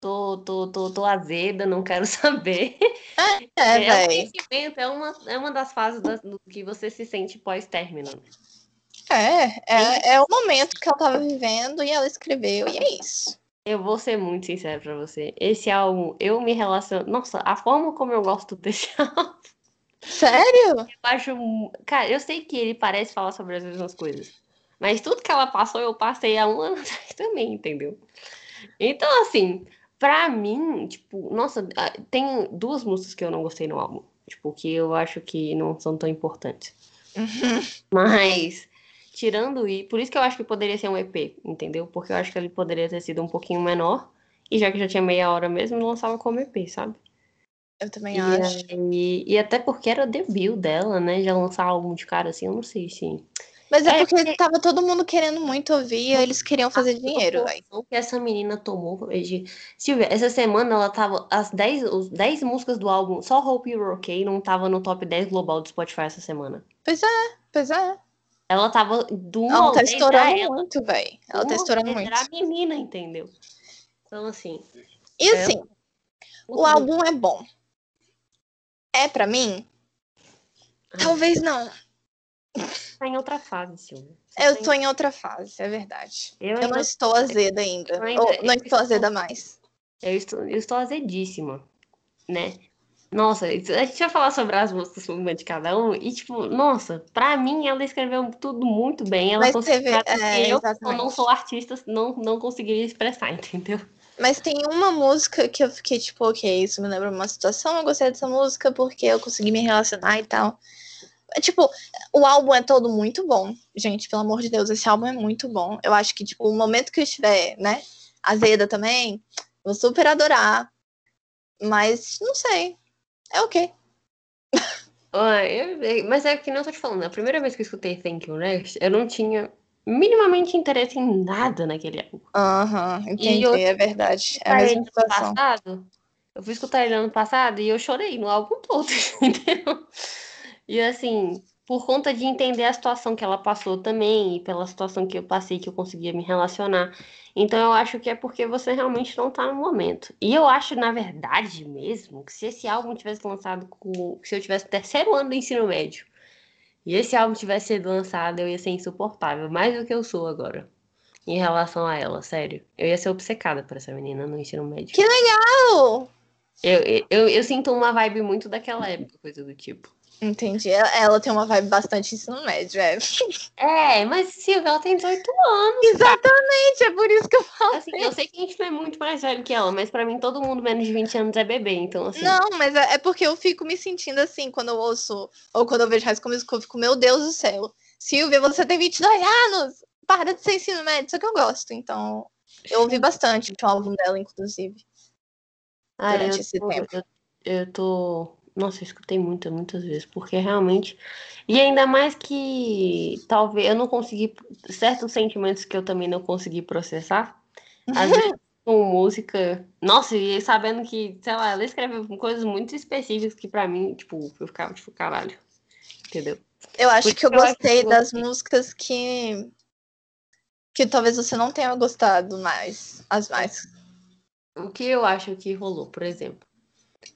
Tô, tô, tô, tô azeda, não quero *laughs* saber. É, É, o véi. sentimento é uma, é uma das fases da- do que você se sente pós-término. É, é, é o momento que ela tava vivendo e ela escreveu, e é isso. Eu vou ser muito sincera pra você. Esse álbum, eu me relaciono. Nossa, a forma como eu gosto desse *laughs* álbum, Sério? eu acho. Cara, eu sei que ele parece falar sobre as mesmas coisas. Mas tudo que ela passou, eu passei há um *laughs* ano atrás também, entendeu? Então, assim, pra mim, tipo, nossa, tem duas músicas que eu não gostei no álbum. Tipo, que eu acho que não são tão importantes. Uhum. Mas, tirando isso, por isso que eu acho que poderia ser um EP, entendeu? Porque eu acho que ele poderia ter sido um pouquinho menor. E já que já tinha meia hora mesmo, lançava como EP, sabe? Eu também E, acho. aí- e até porque era debut dela, né? Já lançar álbum de cara assim, eu não sei se. Mas é É, porque porque- tava todo mundo querendo muito ouvir, e eles queriam fazer dinheiro, velho. O que essa menina tomou de. Silvia, essa semana ela tava. As 10, os 10 músicas do álbum, só Hope You're Okay não tava no top 10 global do Spotify essa semana. Pois é, pois é. Ela tava do 1 Ela ao tá 10 estourando ela. muito, velho. Ela Do tá 1 ao estourando 10 muito. Era a menina, entendeu? Então, assim. E É. assim, o álbum é bom. É pra mim? Ah. Talvez não. Tá em outra fase, Silvia. Você Eu tá em- tô em outra fase, é verdade. Eu Eu ainda não estou azeda ainda. eu ainda- Ou não estou azeda mais. Eu estou, eu estou azedíssima, né? Nossa, a gente vai falar sobre as músicas de cada um. E, tipo, nossa, pra mim ela escreveu tudo muito bem. Ela Mas conseguiu. é, eu, como não sou artista, não, não conseguiria expressar, *laughs* entendeu? Mas tem uma música que eu fiquei tipo, ok, isso me lembra uma situação, eu gostei dessa música porque eu consegui me relacionar e tal. É, tipo, o álbum é todo muito bom. Gente, pelo amor de Deus, esse álbum é muito bom. Eu acho que, tipo, o momento que eu estiver, né, azeda também, vou super adorar. Mas, não sei. É ok. Eu- eu- mas é que não tô te falando, a primeira vez que eu escutei Thank You Next, eu não tinha minimamente interesse em nada naquele álbum. Aham, entendi, eu- é verdade. É a mesma situação. passado, eu fui escutar ele ano passado e eu chorei no álbum todo, *laughs* entendeu? E assim, por conta de entender a situação que ela passou também, e pela situação que eu passei, que eu conseguia me relacionar. Então eu acho que é porque você realmente não tá no momento. E eu acho, na verdade mesmo, que se esse álbum tivesse lançado com. Se eu tivesse no terceiro ano do ensino médio, e esse álbum tivesse sido lançado, eu ia ser insuportável, mais do que eu sou agora. Em relação a ela, sério. Eu ia ser obcecada por essa menina no ensino médio. Que legal! Eu, eu, eu sinto uma vibe muito daquela época, coisa do tipo. Entendi. Ela, tem uma vibe bastante ensino médio, é. É, mas Silvia, ela tem 18 anos. Exatamente, é por isso que eu falo. Assim, eu sei que a gente não é muito mais velho que ela, mas pra mim todo mundo menos de 20 anos é bebê, então assim. Não, mas é, é porque eu fico me sentindo assim quando eu ouço, ou quando eu vejo High School Musical, eu fico, meu Deus do céu. Silvia, você tem 22 anos! Para de ser ensino médio, só que eu gosto, então eu ouvi bastante o álbum dela, inclusive. Ah, eu durante esse tô, tempo. eu, eu tô. Nossa, eu escutei muitas, muitas vezes, porque realmente. E ainda mais que talvez eu não consegui. Certos sentimentos que eu também não consegui processar. Às vezes *laughs* com música. Nossa, e sabendo que, sei lá, ela escreveu coisas muito específicas que pra mim, tipo, eu ficava, tipo, caralho. Entendeu? Eu acho Por que eu gostei das músicas que. que talvez você não tenha gostado mais. As mais. O que eu acho que rolou, por exemplo,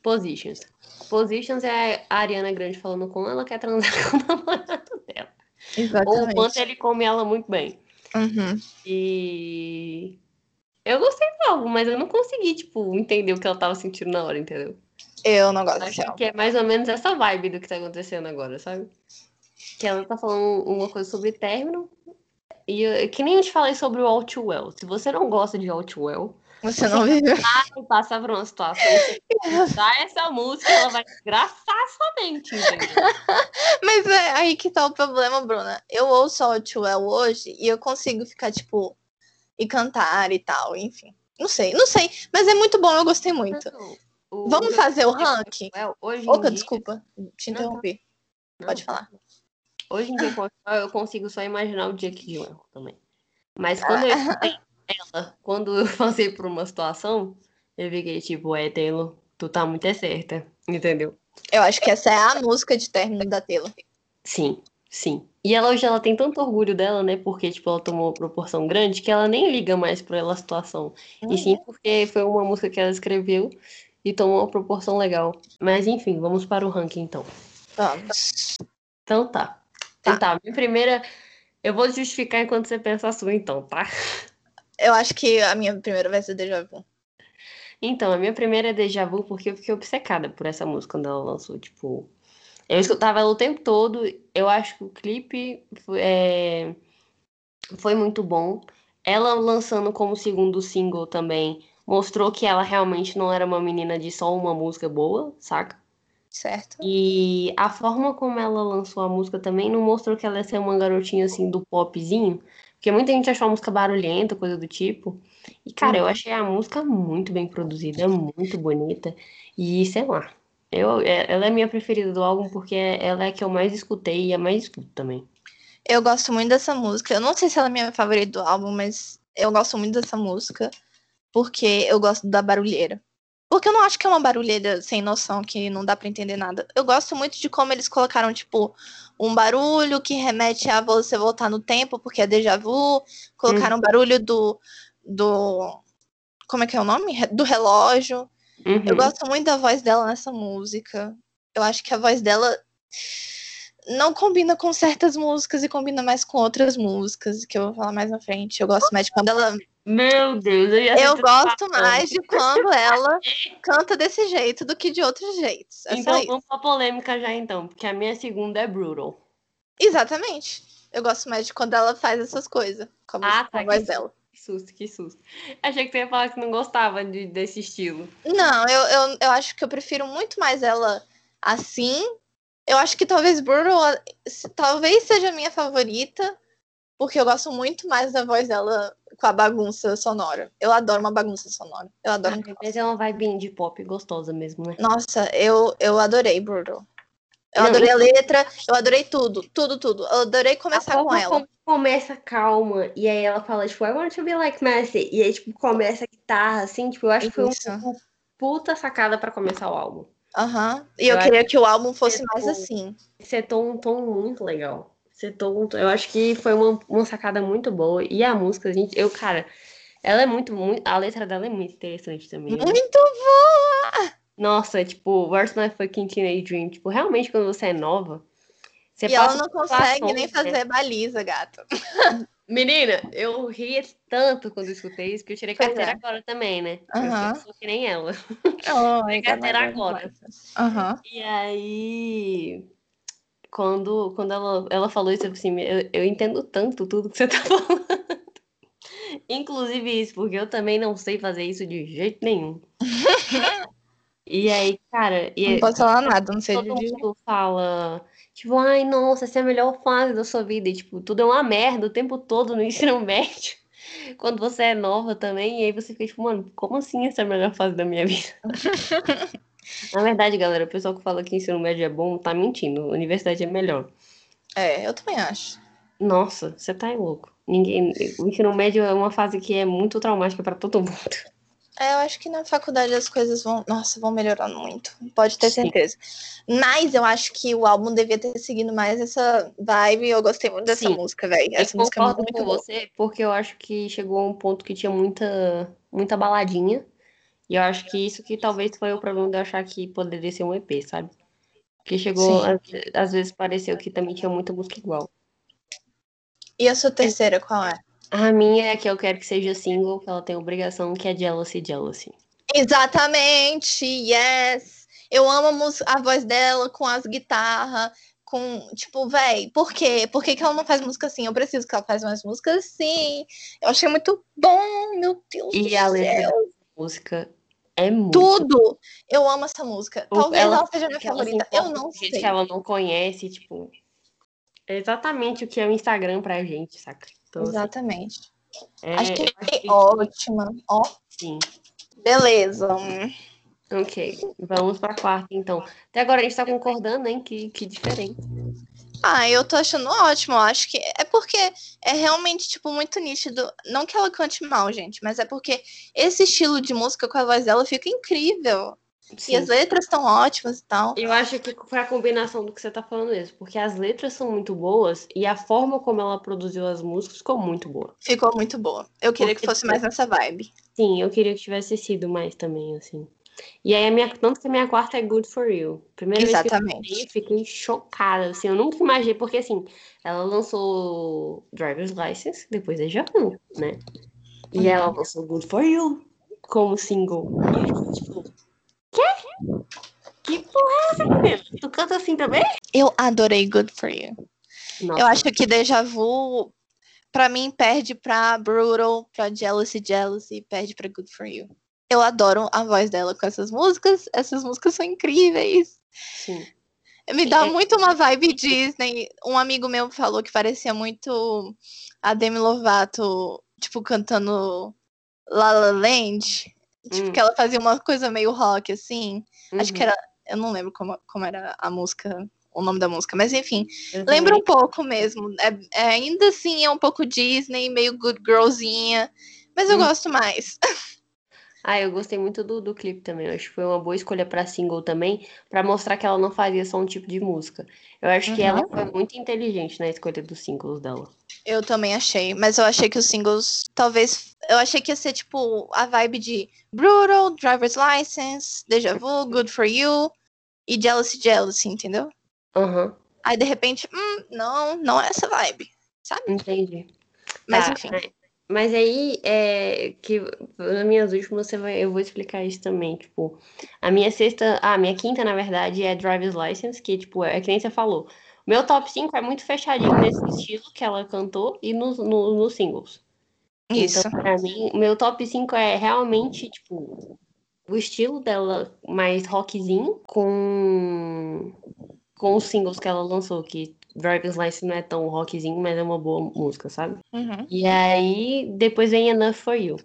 Positions. Positions é a Ariana Grande falando como ela quer transar *laughs* com o namorado dela. Ou o Exatamente. quanto ele come ela muito bem. Uhum. E eu gostei do álbum, mas eu não consegui, tipo, entender o que ela tava sentindo na hora, entendeu? Eu não gosto Acho que é mais ou menos essa vibe do que tá acontecendo agora, sabe? Que ela tá falando uma coisa sobre término. E eu- que nem eu te falei sobre o All Too Well. Se você não gosta de All Too Well, Você não viveu. vai passar por uma situação que escutar essa música, ela vai desgraçar a sua mente, entendeu? *laughs* Mas é aí que tá o problema, Bruna. Eu ouço All Too Well hoje e eu consigo ficar, tipo, e cantar e tal, enfim. Não sei, não sei. Mas é muito bom, eu gostei muito. O- Vamos o- fazer o ranking? Well, hoje Opa, dia- desculpa, te interrompi. não. Pode falar. Hoje em dia eu consigo só imaginar o Jake Gyllenhaal também. Mas quando eu *laughs* ela, quando eu *laughs* passei por uma situação, eu fiquei tipo, é, Taylor, tu tá muito é certa, entendeu? Eu acho que essa é a música de término da Taylor. Sim, sim. E ela hoje ela tem tanto orgulho dela, né? Porque, tipo, ela tomou uma proporção grande que ela nem liga mais por ela situação. E sim porque foi uma música que ela escreveu e tomou uma proporção legal. Mas enfim, vamos para o ranking então. Vamos. Então tá. Então tá, minha primeira. Eu vou justificar enquanto você pensa a sua, então, tá? Eu acho que a minha primeira vai ser Deja Vu. Então, a minha primeira é Deja Vu porque eu fiquei obcecada por essa música quando ela lançou. Tipo, eu escutava ela o tempo todo. Eu acho que o clipe foi, é, foi muito bom. Ela lançando como segundo single também mostrou que ela realmente não era uma menina de só uma música boa, saca? Certo? E a forma como ela lançou a música também não mostrou que ela ia ser uma garotinha assim do popzinho. Porque muita gente achou a música barulhenta, coisa do tipo. E, cara, eu achei a música muito bem produzida, muito bonita. E, sei lá, eu, é- ela é a minha preferida do álbum porque ela é a que eu mais escutei e a mais escuto também. Eu gosto muito dessa música. Eu não sei se ela é minha favorita do álbum, mas eu gosto muito dessa música porque eu gosto da barulheira. Porque eu não acho que é uma barulheira sem noção, que não dá pra entender nada. Eu gosto muito de como eles colocaram, tipo, um barulho que remete a você voltar no tempo, porque é déjà vu. Colocaram o barulho do. do. Como é que é o nome? Do relógio. Uhum. Eu gosto muito da voz dela nessa música. Eu acho que a voz dela não combina com certas músicas e combina mais com outras músicas, que eu vou falar mais na frente. Eu gosto mais de quando ela Meu Deus, eu, ia eu gosto mais de quando ela canta desse jeito do que de outros jeitos. É então vamos pra polêmica já então, porque a minha segunda é Brutal. Exatamente. Eu gosto mais de quando ela faz essas coisas, como ah, tá, a voz dela. Que susto, que susto. Achei que você ia falar que não gostava de, desse estilo. Não, eu, eu, eu acho que eu prefiro muito mais ela assim. Eu acho que talvez Brutal talvez seja a minha favorita, porque eu gosto muito mais da voz dela com a bagunça sonora. Eu adoro uma bagunça sonora. Eu adoro. Ah, mas é uma vibe de pop gostosa mesmo, né? Nossa, eu, eu adorei Brutal. Eu adorei a letra, eu adorei tudo, tudo, tudo. Eu adorei começar com ela. Começa calma, e aí ela fala, tipo, I want to be like Messi. E aí, tipo, começa a guitarra, assim, tipo, eu acho que foi um, puta sacada para começar o álbum. Aham. Uhum. E eu, eu queria que o álbum fosse mais assim. Setou um tom muito legal. Setou um tom... Eu acho que foi uma, uma sacada muito boa. E a música, gente, eu, cara, ela é muito, muito. A letra dela é muito interessante também. Né? Muito boa! Nossa, tipo, Where's My Fucking Teenage Dream? Tipo, realmente quando você é nova. Você e ela não consegue nem né? fazer né? baliza, gato. *laughs* Menina, eu ria tanto quando escutei isso, que eu tirei pois carteira é. agora também, né? Uhum. Eu sou que nem ela. Oh, *laughs* tirei carteira agora. Uhum. E aí, quando, quando ela, ela falou isso, eu assim, eu, eu entendo tanto tudo que você tá *laughs* falando. Inclusive isso, porque eu também não sei fazer isso de jeito nenhum. E aí, cara. E não posso falar nada, não sei todo mundo fala, tipo, ai, nossa, essa é a melhor fase da sua vida. E, tipo, tudo é uma merda o tempo todo no *laughs* ensino médio. Quando você é nova também, e aí você fica, tipo, mano, como assim essa é a melhor fase da minha vida? *laughs* Na verdade, galera, o pessoal que fala que ensino médio é bom tá mentindo. Universidade é melhor. É, eu também acho. Nossa, você tá louco. Ninguém, o ensino médio é uma fase que é muito traumática para todo mundo. É, eu acho que na faculdade as coisas vão, nossa, vão melhorando muito. Pode ter Sim. certeza. Mas eu acho que o álbum devia ter seguido mais essa vibe. Eu gostei muito dessa Sim. música, velho. Essa eu música é muito, com boa. você, porque eu acho que chegou a um ponto que tinha muita, muita baladinha. E eu acho que isso que talvez foi o problema de eu achar que poderia ser um EP, sabe? Porque chegou, às, às, vezes pareceu que também tinha muita música igual. E a sua terceira, qual é? A minha é que eu quero que seja single, que ela tem obrigação, que é Jealousy, Jealousy. Exatamente, yes! Eu amo a, voz dela com as guitarras, com, tipo, véi, por quê? Por que, que ela não faz música assim? Eu preciso que ela faça mais música assim. Eu achei muito bom, meu Deus e do a letra da música é muito. Tudo! Eu amo essa música. Talvez ela, ela seja minha favorita. Eu não sei. que ela não conhece, tipo. É exatamente o que é o Instagram pra gente, saca? Então, assim, Exatamente. Acho que foi que... ótima. Ó. Sim. Beleza. Ok, vamos para a quarta, então. Até agora a gente está concordando, hein? Que, que diferente. Ah, eu tô achando ótimo. Eu acho que é porque é realmente, tipo, muito nítido. Não que ela cante mal, gente, mas é porque esse estilo de música com a voz dela fica incrível. Sim. E as letras estão ótimas e tal. Eu acho que foi a combinação do que você tá falando mesmo, porque as letras são muito boas e a forma como ela produziu as músicas ficou muito boa. Ficou muito boa. Eu queria porque, que fosse mais nessa vibe. Sim, eu queria que tivesse sido mais também, assim. E aí, a minha, tanto que a minha quarta é Good For You. Primeira Exatamente. vez que eu fiquei chocada, assim, eu nunca imaginei, porque assim, ela lançou Driver's License, depois é Japão, né? E uhum. ela lançou Good For You como single. E tipo, Quê? Que porra é essa, menina? Tu canta assim também? Eu adorei Good For You. Nossa. Eu acho que Deja Vu, pra mim, perde pra Brutal, pra Jealousy, Jealousy, perde pra Good For You. Eu adoro a voz dela com essas músicas. Essas músicas são incríveis. Sim. Me dá é, muito uma vibe Disney. Um amigo meu falou que parecia muito a Demi Lovato, tipo, cantando La La Land. Tipo, hum. que ela fazia uma coisa meio rock, assim. Uhum. Acho que uhum. era. Eu não lembro como, como era a música, o nome da música, mas enfim. Uhum. Lembra um pouco mesmo. É, é, ainda assim é um pouco Disney, meio good girlzinha. Mas eu uhum. gosto mais. *laughs* Ah, eu gostei muito do, do clipe também. Eu acho que foi uma boa escolha para single também, para mostrar que ela não fazia só um tipo de música. Eu acho uhum. que ela foi muito inteligente na escolha dos singles dela. Eu também achei, mas eu achei que os singles, talvez, eu achei que ia ser tipo a vibe de Brutal, Driver's License, Deja Vu, Good For You e Jealousy Jealousy, entendeu? Uhum. Aí de repente, hum, não, não é essa vibe, sabe? Entendi. Mas tá, enfim. Mas aí, é, que nas minhas últimas, você vai, eu vou explicar isso também. Tipo, a minha sexta. Ah, a minha quinta, na verdade, é Driver's License, que, tipo, é que nem você falou. Meu top 5 é muito fechadinho nesse estilo que ela cantou e nos no, no singles. Isso. Então, pra mim, meu top 5 é realmente, tipo, o estilo dela mais rockzinho com, com os singles que ela lançou, que Driver's License não é tão rockzinho, mas é uma boa música, sabe? Uhum. E aí, depois vem Enough For You.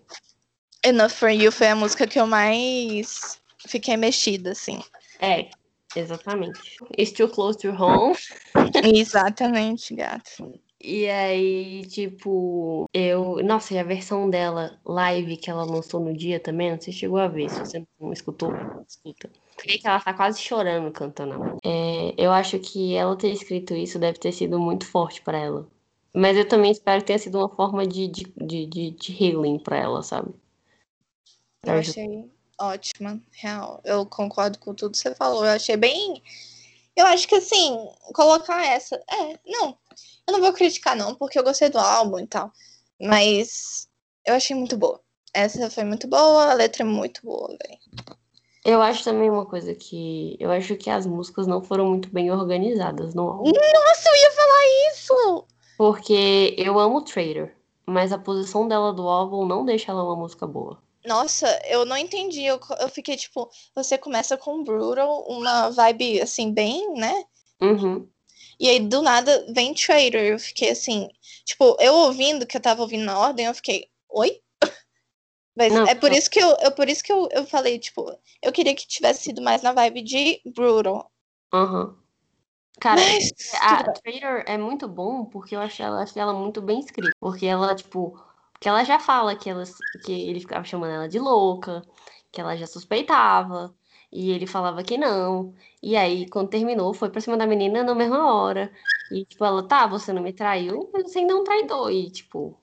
Enough For You foi a música que eu mais fiquei mexida, assim. É, exatamente. It's Too Close to Home. *laughs* Exatamente, gato. E aí, tipo, eu. Nossa, e a versão dela live que ela lançou no dia também, você chegou a ver, se você não escutou, escuta. Creio que ela tá quase chorando cantando. É, eu acho que ela ter escrito isso deve ter sido muito forte para ela. Mas eu também espero que tenha sido uma forma de, de, de, de, de healing pra ela, sabe? Eu achei ótima, real. Eu concordo com tudo que você falou. Eu achei bem. Eu acho que assim, colocar essa. É, não. Eu não vou criticar, não, porque eu gostei do álbum e tal. Mas eu achei muito boa. Essa foi muito boa, a letra é muito boa, velho. Eu acho também uma coisa que. Eu acho que as músicas não foram muito bem organizadas no álbum. Nossa, eu ia falar isso! Porque eu amo Trader, mas a posição dela do álbum não deixa ela uma música boa. Nossa, eu não entendi. Eu, eu fiquei tipo, você começa com Brutal, uma vibe assim, bem, né? Uhum. E aí, do nada, vem Trader. Eu fiquei assim, tipo, eu ouvindo, que eu tava ouvindo na ordem, eu fiquei, oi? Mas Não, é por não. isso que eu, eu por isso que eu, eu falei, tipo, eu queria que tivesse sido mais na vibe de Brutal. Aham. Cara, Mas, a Trader é muito bom porque eu achei ela, achei ela muito bem escrita. Porque ela, tipo, que ela já fala que, ela, que ele ficava chamando ela de louca, que ela já suspeitava, e ele falava que não. E aí, quando terminou, foi pra cima da menina na mesma hora. E, tipo, ela, tá, você não me traiu, mas você ainda é um traidor. E, tipo,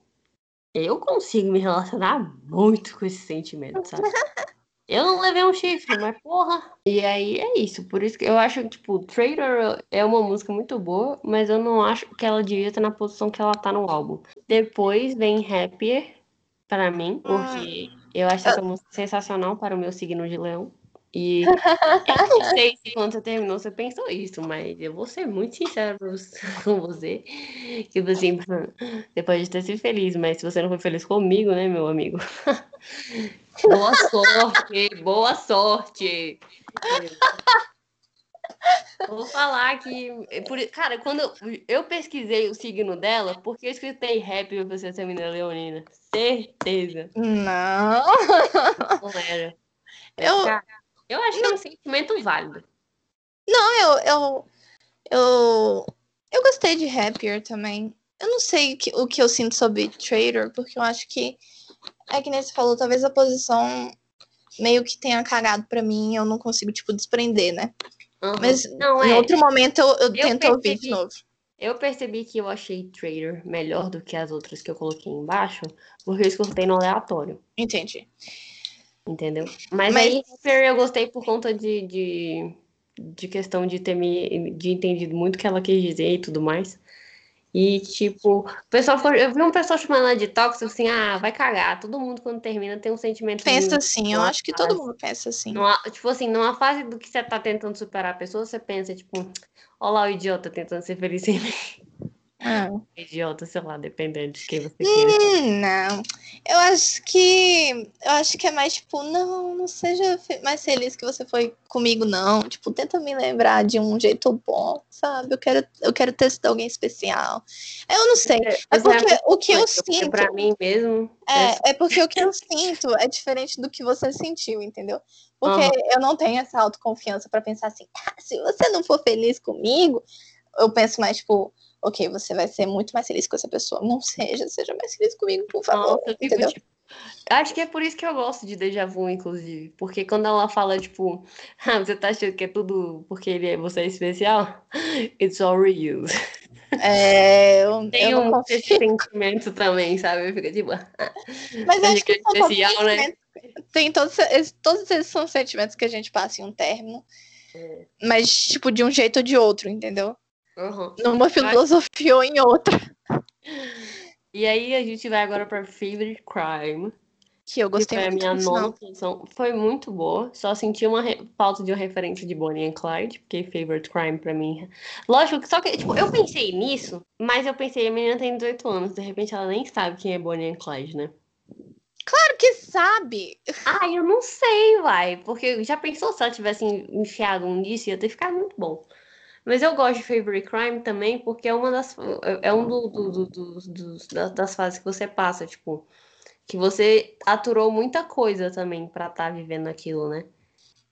eu consigo me relacionar muito com esse sentimento, sabe? *laughs* Eu não levei um chifre, mas porra. E aí é isso. Por isso que eu acho que, tipo, Trader é uma música muito boa, mas eu não acho que ela devia estar na posição que ela tá no álbum. Depois vem Happier, pra mim, porque eu acho essa música sensacional para o meu signo de leão. E *laughs* eu não sei se quando você terminou você pensou isso, mas eu vou ser muito sincera *laughs* com você. Tipo assim, você pode ter sido feliz, mas se você não foi feliz comigo, né, meu amigo? *laughs* Boa sorte, boa sorte. Vou falar que. por- Cara, quando eu, eu pesquisei o signo dela, porque eu escutei rap pra você ser menina leonina. Certeza. Não. Não era. Eu- Cara, eu acho que é um sentimento válido. Não, eu, eu, eu, eu gostei de Happier também. Eu não sei o que, o que eu sinto sobre Trader, porque eu acho que é que nem você falou, talvez a posição meio que tenha cagado pra mim, eu não consigo, tipo, desprender, né? Aham. Mas não, em é. outro momento eu, eu tento ouvir percebi. de novo. Eu percebi que eu achei Trader melhor do que as outras que eu coloquei embaixo, porque eu escutei no aleatório. Entendi. Entendeu? Mas, Mas- aí eu gostei por conta de, de, de questão de ter me de entendido muito o que ela quis dizer e tudo mais. E, tipo, o pessoal foi, eu vi um pessoal chamando ela de tóxico, assim, ah, vai cagar. Todo mundo, quando termina, tem um sentimento. Pensa assim, eu acho que todo fase. mundo pensa assim. Numa, tipo assim, numa fase do que você tá tentando superar a pessoa, você pensa, tipo, olha lá o idiota tentando ser feliz sem mim. Ah. Idiota, sei lá, dependendo de quem você. Hum, não. Eu acho que. Eu acho que é mais tipo, não, não seja mais feliz que você foi comigo, não. Tipo, tenta me lembrar de um jeito bom, sabe? Eu quero, eu quero ter sido alguém especial. Eu não sei. É Você porque o que eu sinto. Pra mim mesmo. É, é porque o que eu sinto é diferente do que você sentiu, entendeu? Porque Aham. eu não tenho essa autoconfiança pra pensar assim, ah, se você não for feliz comigo, eu penso mais, tipo, ok, você vai ser muito mais feliz com essa pessoa. Não seja, seja mais feliz comigo, por favor. Nossa, entendeu? tipo, Acho que é por isso que eu gosto de Deja Vu, inclusive. Porque quando ela fala, tipo, *laughs* ah, você tá achando que é tudo porque ele é, você é especial? It's all real. É, eu, Tem eu um esse sentimento também, sabe? Fica tipo, ah, Mas Acho que é que todos especial, né? Tem todos, esses- todos esses são sentimentos que a gente passa em um término. É. Mas, tipo, de um jeito ou de outro, entendeu? Aham. Numa filosofia ou em outra. E aí a gente vai agora pra Favorite Crime. Que eu gostei que foi muito. a minha nona posição. Foi muito boa. Só senti uma re... falta de uma referência de Bonnie and Clyde, porque Favorite Crime pra mim. Lógico que só que, tipo, eu pensei nisso, mas eu pensei, a menina tem 18 anos, de repente ela nem sabe quem é Bonnie and Clyde, né? Claro que sabe! Ah, eu não sei, vai. Porque já pensou se ela tivesse enfiado um disso, ia ter ficado muito bom. Mas eu gosto de Favorite Crime também, porque é uma das. É um do, do, do, do das fases que você passa, tipo que você aturou muita coisa também para estar tá vivendo aquilo, né?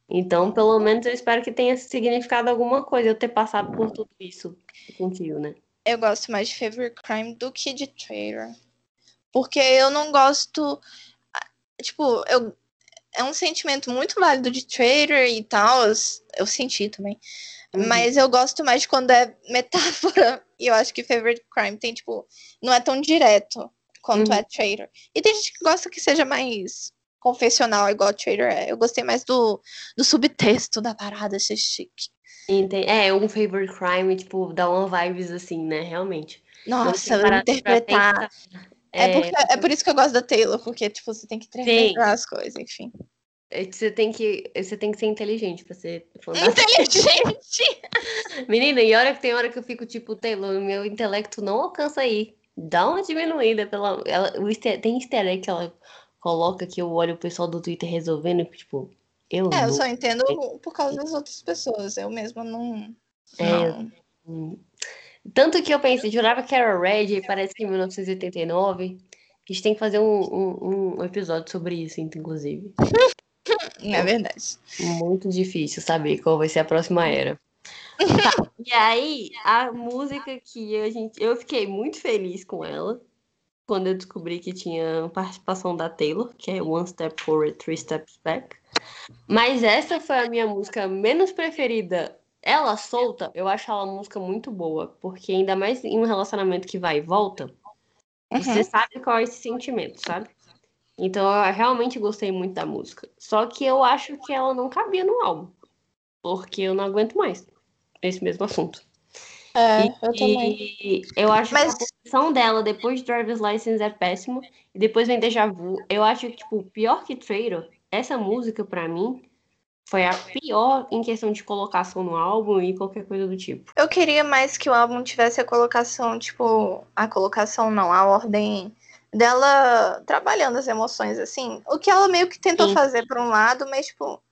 Então, pelo menos eu espero que tenha significado alguma coisa eu ter passado por tudo isso contigo, né? Eu gosto mais de Favorite Crime do que de Traitor. Porque eu não gosto. Tipo, eu, é um sentimento muito válido de Traitor e tal. Eu senti também. Uhum. Mas eu gosto mais de quando é metáfora. *laughs* E eu acho que Favorite Crime tem, tipo, não é tão direto quanto uhum. é Trader. E tem gente que gosta que seja mais confessional, igual Trader é. Eu gostei mais do, do subtexto da parada, ser chique. Entendi. É, um favorite crime, tipo, dá uma vibes assim, né? Realmente. Nossa, eu interpretar. É, é, porque, é por isso que eu gosto da Taylor, porque, tipo, você tem que interpretar as coisas, enfim. É, você tem que, você tem que ser inteligente pra ser *laughs* Inteligente! *laughs* Menina, e hora que tem hora que eu fico, tipo, Taylor, meu intelecto não alcança aí dá uma diminuída pela. Ela, o easter, tem easter egg que ela coloca que eu olho o pessoal do Twitter resolvendo tipo, eu. É, não... eu só entendo por causa das outras pessoas. Eu mesma não. É. Não. Tanto que eu pensei, jurava que era Red, e parece que em 1989. A gente tem que fazer um, um, um episódio sobre isso, inclusive. *laughs* É verdade. Muito difícil saber qual vai ser a próxima era. Tá. E aí, a música que a gente. Eu fiquei muito feliz com ela quando eu descobri que tinha participação da Taylor, que é One Step Forward, Three Steps Back. Mas essa foi a minha música menos preferida. Ela solta, eu acho ela uma música muito boa, porque ainda mais em um relacionamento que vai e volta, uhum. você sabe qual é esse sentimento, sabe? Então eu realmente gostei muito da música. Só que eu acho que ela não cabia no álbum. Porque eu não aguento mais esse mesmo assunto. É, e, eu também. eu acho Mas... que a posição dela depois de Driver's License é péssimo. E depois vem Deja Vu. Eu acho que, tipo, pior que Traitor, essa música, para mim, foi a pior em questão de colocação no álbum e qualquer coisa do tipo. Eu queria mais que o álbum tivesse a colocação, tipo, a colocação não, a ordem dela trabalhando as emoções, assim. O que ela meio que tentou Sim. fazer por um lado, mas, tipo,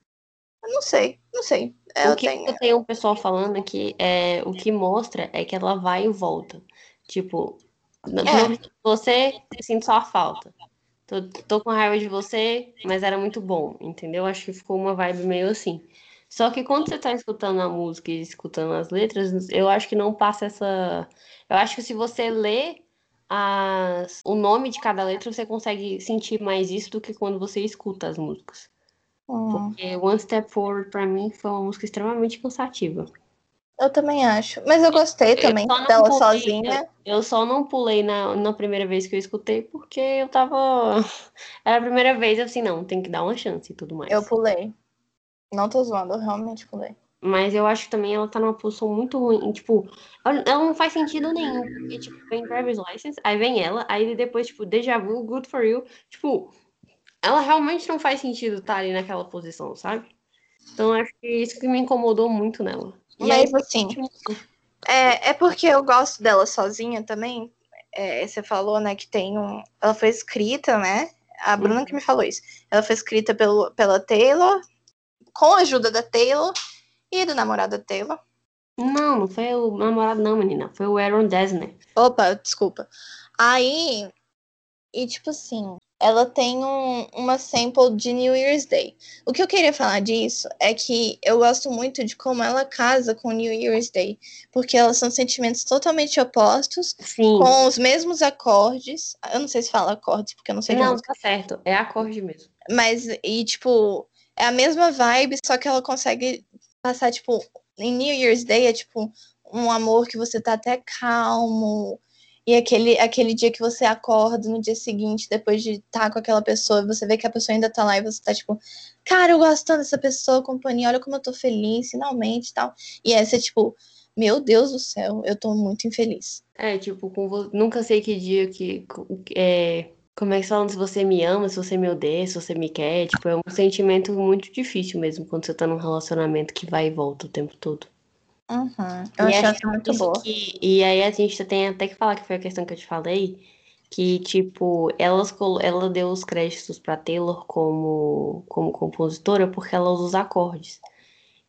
eu não sei, não sei. Eu o que tenho... eu tenho um pessoal falando que é, o que mostra é que ela vai e volta. Tipo, é. você sinto só a falta. Tô, tô com raiva de você, mas era muito bom, entendeu? Acho que ficou uma vibe meio assim. Só que quando você tá escutando a música e escutando as letras, eu acho que não passa essa. Eu acho que se você lê as... o nome de cada letra, você consegue sentir mais isso do que quando você escuta as músicas. Porque One Step Forward pra mim foi uma música extremamente cansativa. Eu também acho. Mas eu gostei também dela pulei, sozinha. Eu, eu, só não pulei na, na primeira vez que eu escutei, porque eu tava. *laughs* Era a primeira vez, assim, não, tem que dar uma chance e tudo mais. Eu pulei. Não tô zoando, eu realmente pulei. Mas eu acho que também ela tá numa posição muito ruim. Tipo, ela, não faz sentido nenhum. Porque, tipo, vem Driver's License, aí vem ela, aí depois, tipo, Deja Vu, Good For You. Tipo, ela realmente não faz sentido estar ali naquela posição, sabe? Então acho que isso que me incomodou muito nela. E Mas aí, assim, é, é porque eu gosto dela sozinha também. É, você falou, né, que tem um. Ela foi escrita, né? A Bruna que me falou isso. Ela foi escrita pelo, pela Taylor, com a ajuda da Taylor e do namorado da Taylor. Não, não foi o namorado, não, menina. Foi o Aaron Desner. Opa, desculpa. Aí, e tipo assim, ela tem um, uma sample de New Year's Day. O que eu queria falar disso é que eu gosto muito de como ela casa com New Year's Day, porque elas são sentimentos totalmente opostos, Sim. com os mesmos acordes. Eu não sei se fala acordes, porque eu não sei Não, tá certo, é acorde mesmo. Mas, e tipo, é a mesma vibe, só que ela consegue passar, tipo, em New Year's Day é tipo um amor que você tá até calmo, E aquele, aquele dia que você acorda no dia seguinte, depois de estar tá com aquela pessoa, você vê que a pessoa ainda tá lá e você tá tipo, cara, eu gosto tanto dessa pessoa, companhia, olha como eu tô feliz, finalmente tal. E essa é tipo, meu Deus do céu, eu tô muito infeliz. É, tipo, com, nunca sei que dia que. É, como é que falam se você me ama, se você me odeia, se você me quer. Tipo, é um sentimento muito difícil mesmo quando você tá num relacionamento que vai e volta o tempo todo. Uhum. Eu e acho muito boa. Que, e aí a gente tem até que falar que foi a questão que eu te falei, que, tipo, elas, ela deu os créditos pra Taylor como, como compositora porque ela usa os acordes.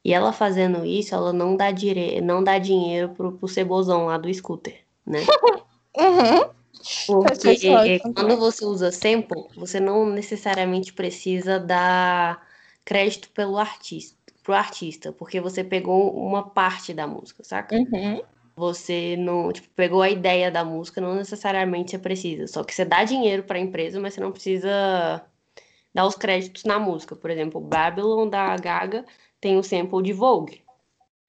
E ela fazendo isso, ela não dá, dire... não dá dinheiro pro, pro cebozão lá do scooter, né? *laughs* uhum. Porque quando você usa sample, você não necessariamente precisa dar crédito pelo artista, pro artista, porque você pegou uma parte da música, saca? Uhum. Você não, tipo, pegou a ideia da música, não necessariamente você precisa. Só que você dá dinheiro para a empresa, mas você não precisa dar os créditos na música. Por exemplo, Babylon da Gaga tem o sample de Vogue.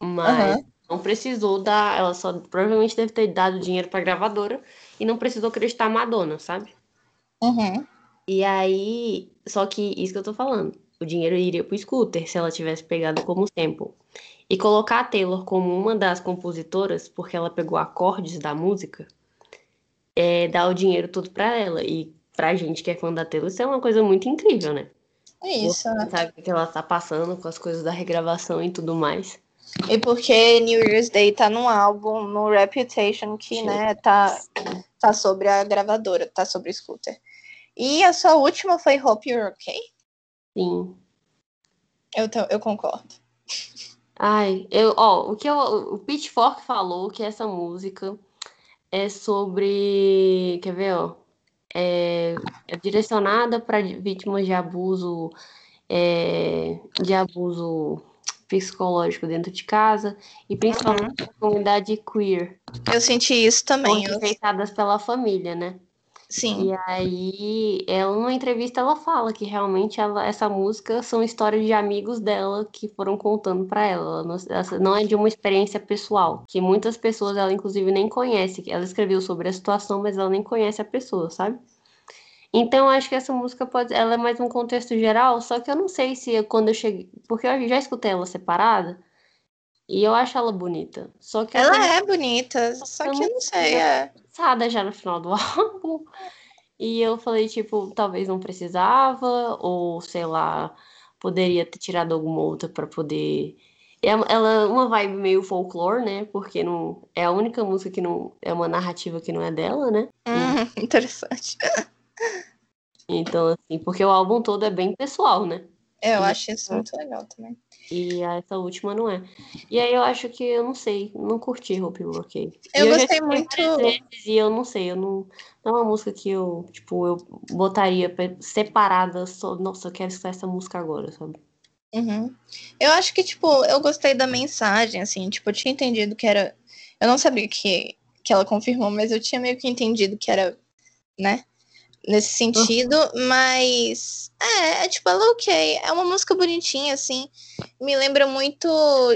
Mas uhum. não precisou dar. Ela só provavelmente deve ter dado dinheiro pra gravadora e não precisou acreditar Madonna, sabe? Uhum. E aí. Só que isso que eu tô falando. O dinheiro iria pro scooter se ela tivesse pegado como sample. E colocar a Taylor como uma das compositoras, porque ela pegou acordes da música, é dar o dinheiro todo pra ela. E pra gente que é fã da Taylor, isso é uma coisa muito incrível, né? É isso. Você sabe o que ela tá passando com as coisas da regravação e tudo mais. E porque New Year's Day tá num álbum, no Reputation, que, né, tá, tá sobre a gravadora, tá sobre o Scooter. E a sua última foi Hope You're Okay? Sim. Eu, eu concordo. Ai, eu, ó, o que eu, o Pitchfork falou que essa música é sobre, quer ver, ó, é, é direcionada para vítimas de abuso, é, de abuso psicológico dentro de casa e principalmente uhum. a comunidade queer. Eu senti isso também. Rejeitadas pela família, né? Sim. E aí, ela, numa entrevista, ela fala que realmente ela, essa música são histórias de amigos dela que foram contando para ela. Não, ela não, é de uma experiência pessoal, que muitas pessoas ela, inclusive, nem conhece. Ela escreveu sobre a situação, mas ela nem conhece a pessoa, sabe? Então, acho que essa música pode. Ela é mais um contexto geral, só que eu não sei se quando eu cheguei. Porque eu já escutei ela separada. E eu acho ela bonita. Só que ela é bonita, só que eu não sei. É cansada já no final do *laughs* álbum. E eu falei, tipo, talvez não precisava, ou sei lá, poderia ter tirado alguma outra para poder. Ela é uma vibe meio folclore, né? Porque não é a única música que não é uma narrativa que não é dela, né? Hum, *laughs* interessante. Então, assim, porque o álbum todo é bem pessoal, né? É, eu acho isso muito legal também. E essa última não é. E aí eu acho que eu não sei, não curti Hope Ok. Eu, eu gostei muito. e eu não sei, eu não. Não é uma música que eu, tipo, eu botaria separada só. Nossa, eu quero escutar essa música agora, sabe? Uhum. Eu acho que, tipo, eu gostei da mensagem, assim, tipo, eu tinha entendido que era. Eu não sabia que, que ela confirmou, mas eu tinha meio que entendido que era, né? Nesse sentido, mas é, é tipo, ela é ok. É uma música bonitinha, assim. Me lembra muito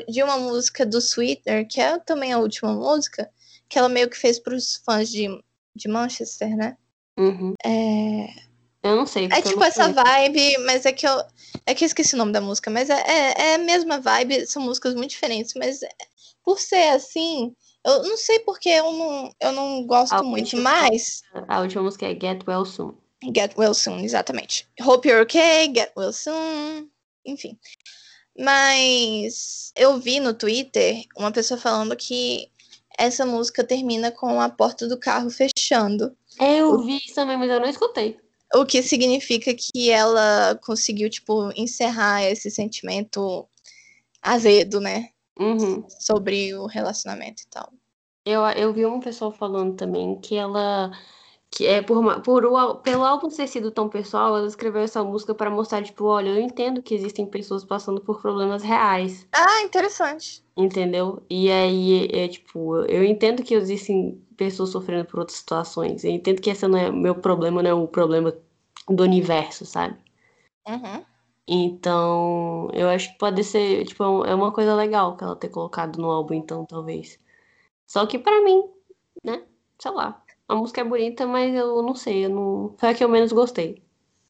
de uma música do Sweeter, que é também a última música, que ela meio que fez para os fãs de, de Manchester, né? Uhum. É... Eu não sei. É tipo essa vibe, mas é que eu. É que eu esqueci o nome da música, mas é, é, é a mesma vibe, são músicas muito diferentes, mas por ser assim, eu não sei porque eu não, eu não gosto a muito, mas. A última música é Get Well Soon. Get Well Soon, exatamente. Hope You're Okay, Get Well Soon, enfim. Mas eu vi no Twitter uma pessoa falando que essa música termina com a porta do carro fechando. Eu vi isso também, mas eu não escutei. O que significa que ela conseguiu, tipo, encerrar esse sentimento azedo, né? Uhum. sobre o relacionamento e tal. Eu, eu vi uma pessoa falando também que ela que é por, por o, pelo álbum ter sido tão pessoal, ela escreveu essa música para mostrar tipo, olha, eu entendo que existem pessoas passando por problemas reais. Ah, interessante. Entendeu? E aí é tipo, eu entendo que existem pessoas sofrendo por outras situações. Eu entendo que esse não é meu problema, não é o problema do universo, sabe? Uhum. Então, eu acho que pode ser, tipo, é uma coisa legal que ela ter colocado no álbum, então, talvez. Só que para mim, né? Sei lá. A música é bonita, mas eu não sei, eu não... foi a que eu menos gostei.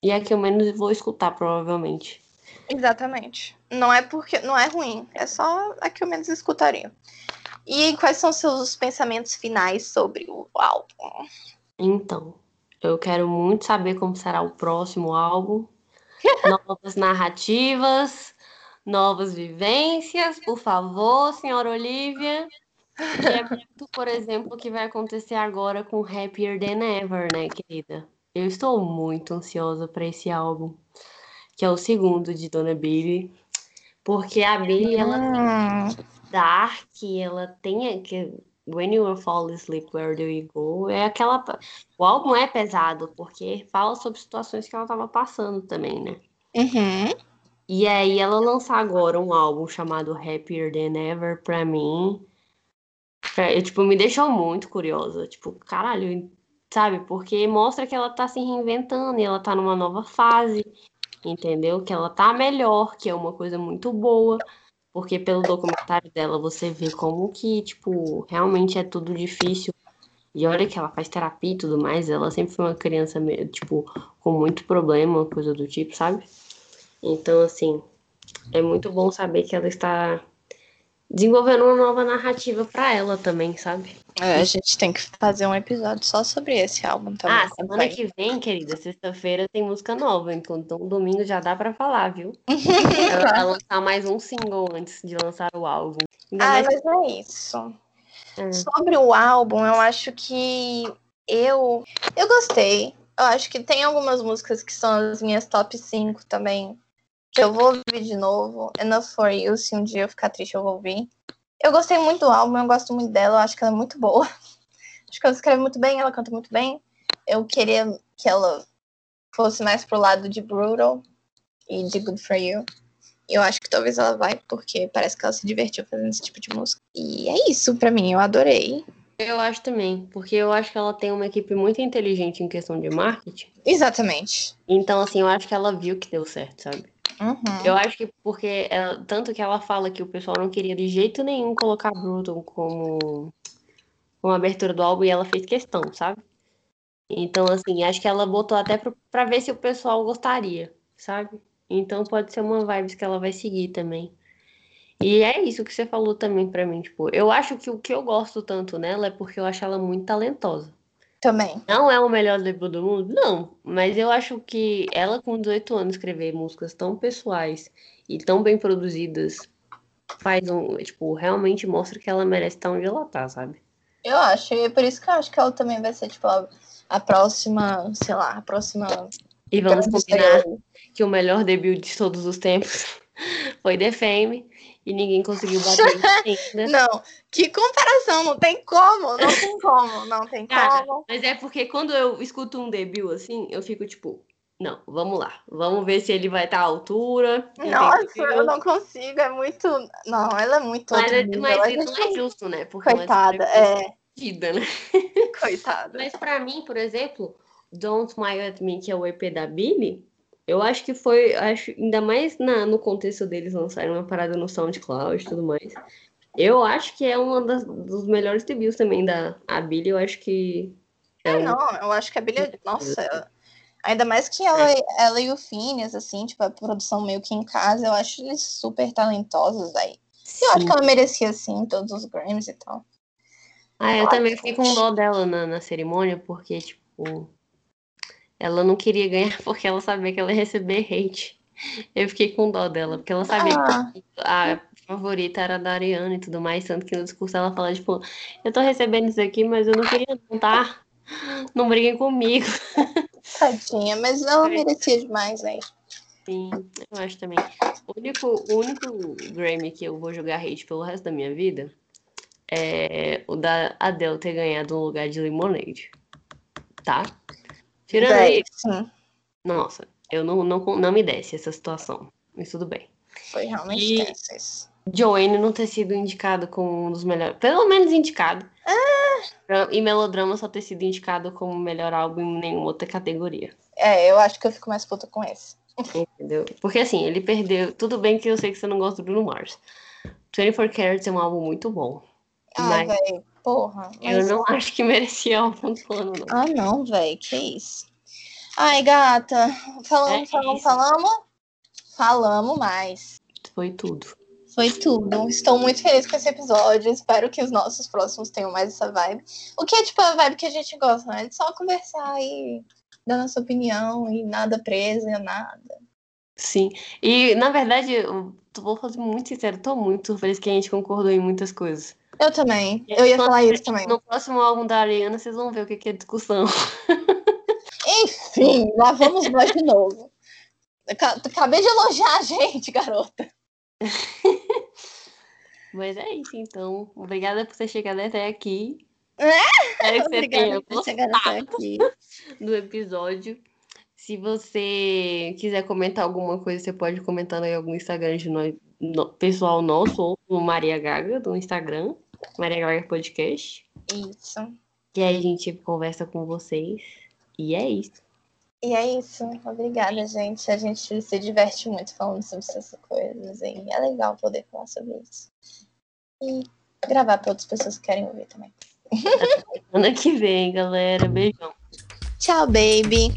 E é a que eu menos vou escutar, provavelmente. Exatamente. Não é porque não é ruim, é só a que eu menos escutaria. E quais são seus pensamentos finais sobre o álbum? Então, eu quero muito saber como será o próximo álbum. Novas narrativas, novas vivências, por favor, senhora Olivia. E é muito, por exemplo, o que vai acontecer agora com Happier Than Ever, né, querida? Eu estou muito ansiosa para esse álbum, que é o segundo de Dona Billy, porque a Billy ela tem dark, ela tem que When You Fall Asleep, Where Do You Go? É aquela o álbum é pesado porque fala sobre situações que ela estava passando também, né? Uhum. E aí ela lançar agora um álbum chamado Happier Than Ever pra mim, eu, tipo, me deixou muito curiosa. Tipo, caralho, sabe? Porque mostra que ela tá se reinventando e ela tá numa nova fase, entendeu? Que ela tá melhor, que é uma coisa muito boa. Porque pelo documentário dela você vê como que, tipo, realmente é tudo difícil. E olha que ela faz terapia e tudo mais, ela sempre foi uma criança, tipo, com muito problema, coisa do tipo, sabe? Então, assim, é muito bom saber que ela está desenvolvendo uma nova narrativa para ela também, sabe? É, a gente tem que fazer um episódio só sobre esse álbum também. Ah, semana que vem, querida, sexta-feira tem música nova, então, então domingo já dá para falar, viu? *laughs* ela vai lançar mais um single antes de lançar o álbum. Ainda ah, mais... mas é isso. É. Sobre o álbum, eu acho que eu eu gostei. Eu acho que tem algumas músicas que são as minhas top 5 também eu vou ouvir de novo. Enough for You, se um dia eu ficar triste, eu vou ouvir. Eu gostei muito do álbum, eu gosto muito dela, eu acho que ela é muito boa. *laughs* Acho que ela escreve muito bem, ela canta muito bem. Eu queria que ela fosse mais pro lado de Brutal e de Good for You. Eu acho que talvez ela vai, porque parece que ela se divertiu fazendo esse tipo de música. E é isso para mim, eu adorei. Eu acho também, porque eu acho que ela tem uma equipe muito inteligente em questão de marketing. Exatamente. Então, assim, eu acho que ela viu que deu certo, sabe? Uhum. Eu acho que porque ela, tanto que ela fala que o pessoal não queria de jeito nenhum colocar Bruton como, como abertura do álbum e ela fez questão, sabe? Então, assim, acho que ela botou até pra, pra ver se o pessoal gostaria, sabe? Então pode ser uma vibes que ela vai seguir também. E é isso que você falou também pra mim, tipo, eu acho que o que eu gosto tanto nela é porque eu acho ela muito talentosa. Também. Não é o melhor debut do mundo? Não. Mas eu acho que ela, com 18 anos, escrever músicas tão pessoais e tão bem produzidas faz um. Tipo, realmente mostra que ela merece estar onde ela tá, sabe? Eu acho. E é por isso que eu acho que ela também vai ser, tipo, a, a próxima, sei lá, a próxima. E vamos combinar que o melhor debut de todos os tempos *laughs* foi The Fame e ninguém conseguiu bater ainda. *laughs* Não, que comparação, não tem como, não tem como, não tem Cara, como. Mas é porque quando eu escuto um debut assim, eu fico tipo, não, vamos lá, vamos ver se ele vai estar à altura. Nossa, eu não consigo, é muito. Não, ela é muito. Mas, é, mas isso não é justo, né? Porque Coitada, é. Vida, né? *laughs* Coitada. Mas para mim, por exemplo, Don't Smile at Me, que é o EP da Billy, eu acho que foi, acho, ainda mais na, no contexto deles lançarem uma parada no SoundCloud e tudo mais. Eu acho que é um dos melhores debuts também da a Billy. Eu acho que. É, é um... não, eu acho que a Billy. Nossa, ainda mais que ela, é. ela e o Phineas, assim, tipo, a produção meio que em casa, eu acho eles super talentosos aí. Eu acho que ela merecia, sim, todos os Grammys e tal. Ah, eu, eu também fiquei com dó dela na, na cerimônia, porque, tipo, ela não queria ganhar *laughs* porque ela sabia que ela ia receber hate. Eu fiquei com dó dela, porque ela sabia ah. que a favorita era da Ariana e tudo mais, tanto que no discurso ela fala, tipo, eu tô recebendo isso aqui, mas eu não queria não, tá? Não briguem comigo. *laughs* Tadinha, mas ela merecia demais, né? Sim, eu acho também. O único, o único Grammy que eu vou jogar hate pelo resto da minha vida é o da Adele ter ganhado um lugar de Lemonade. Tá? Tirando isso. Nossa, eu não, não, não me desce essa situação. Mas tudo bem. Foi realmente tenso isso. Joanne não ter sido indicado como um dos melhores. Pelo menos indicado. Ah. E Melodrama só ter sido indicado como melhor álbum em nenhuma outra categoria. É, eu acho que eu fico mais puta com esse. Entendeu? Porque assim, ele perdeu. Tudo bem que eu sei que você não gosta do Bruno Mars. 24 Carats é um álbum muito bom. Ah, mas... velho porra. Mas... Eu não acho que merecia um plano, não. Ah, não, velho, que isso. Ai, gata, falamos, é falamos, falamos. Falamos mais. Foi tudo. Foi tudo. Estou muito feliz com esse episódio. Espero que os nossos próximos tenham mais essa vibe. O que é tipo a vibe que a gente gosta, né? De só conversar e dar nossa opinião e nada preso, nada. Sim. E, na verdade, eu vou fazer muito sincero, tô muito feliz que a gente concordou em muitas coisas. Eu também. Eu ia falar isso também. No próximo álbum da Ariana, vocês vão ver o que é discussão. Enfim, lá vamos nós de novo. Acabei de elogiar a gente, garota. *laughs* Mas é isso, então. Obrigada por ter chegado até aqui. É? Espero que você tenha gostado *laughs* do episódio. Se você quiser comentar alguma coisa, você pode comentar aí algum Instagram de nós, no, pessoal nosso, ou no Maria Gaga, do Instagram, Maria Gaga Podcast. Isso. E aí a gente conversa com vocês. E é isso. E é isso. Obrigada, gente. A gente se diverte muito falando sobre essas coisas. É legal poder falar sobre isso. E gravar para outras pessoas que querem ouvir também. *laughs* Semana que vem, galera. Beijão. Tchau, baby.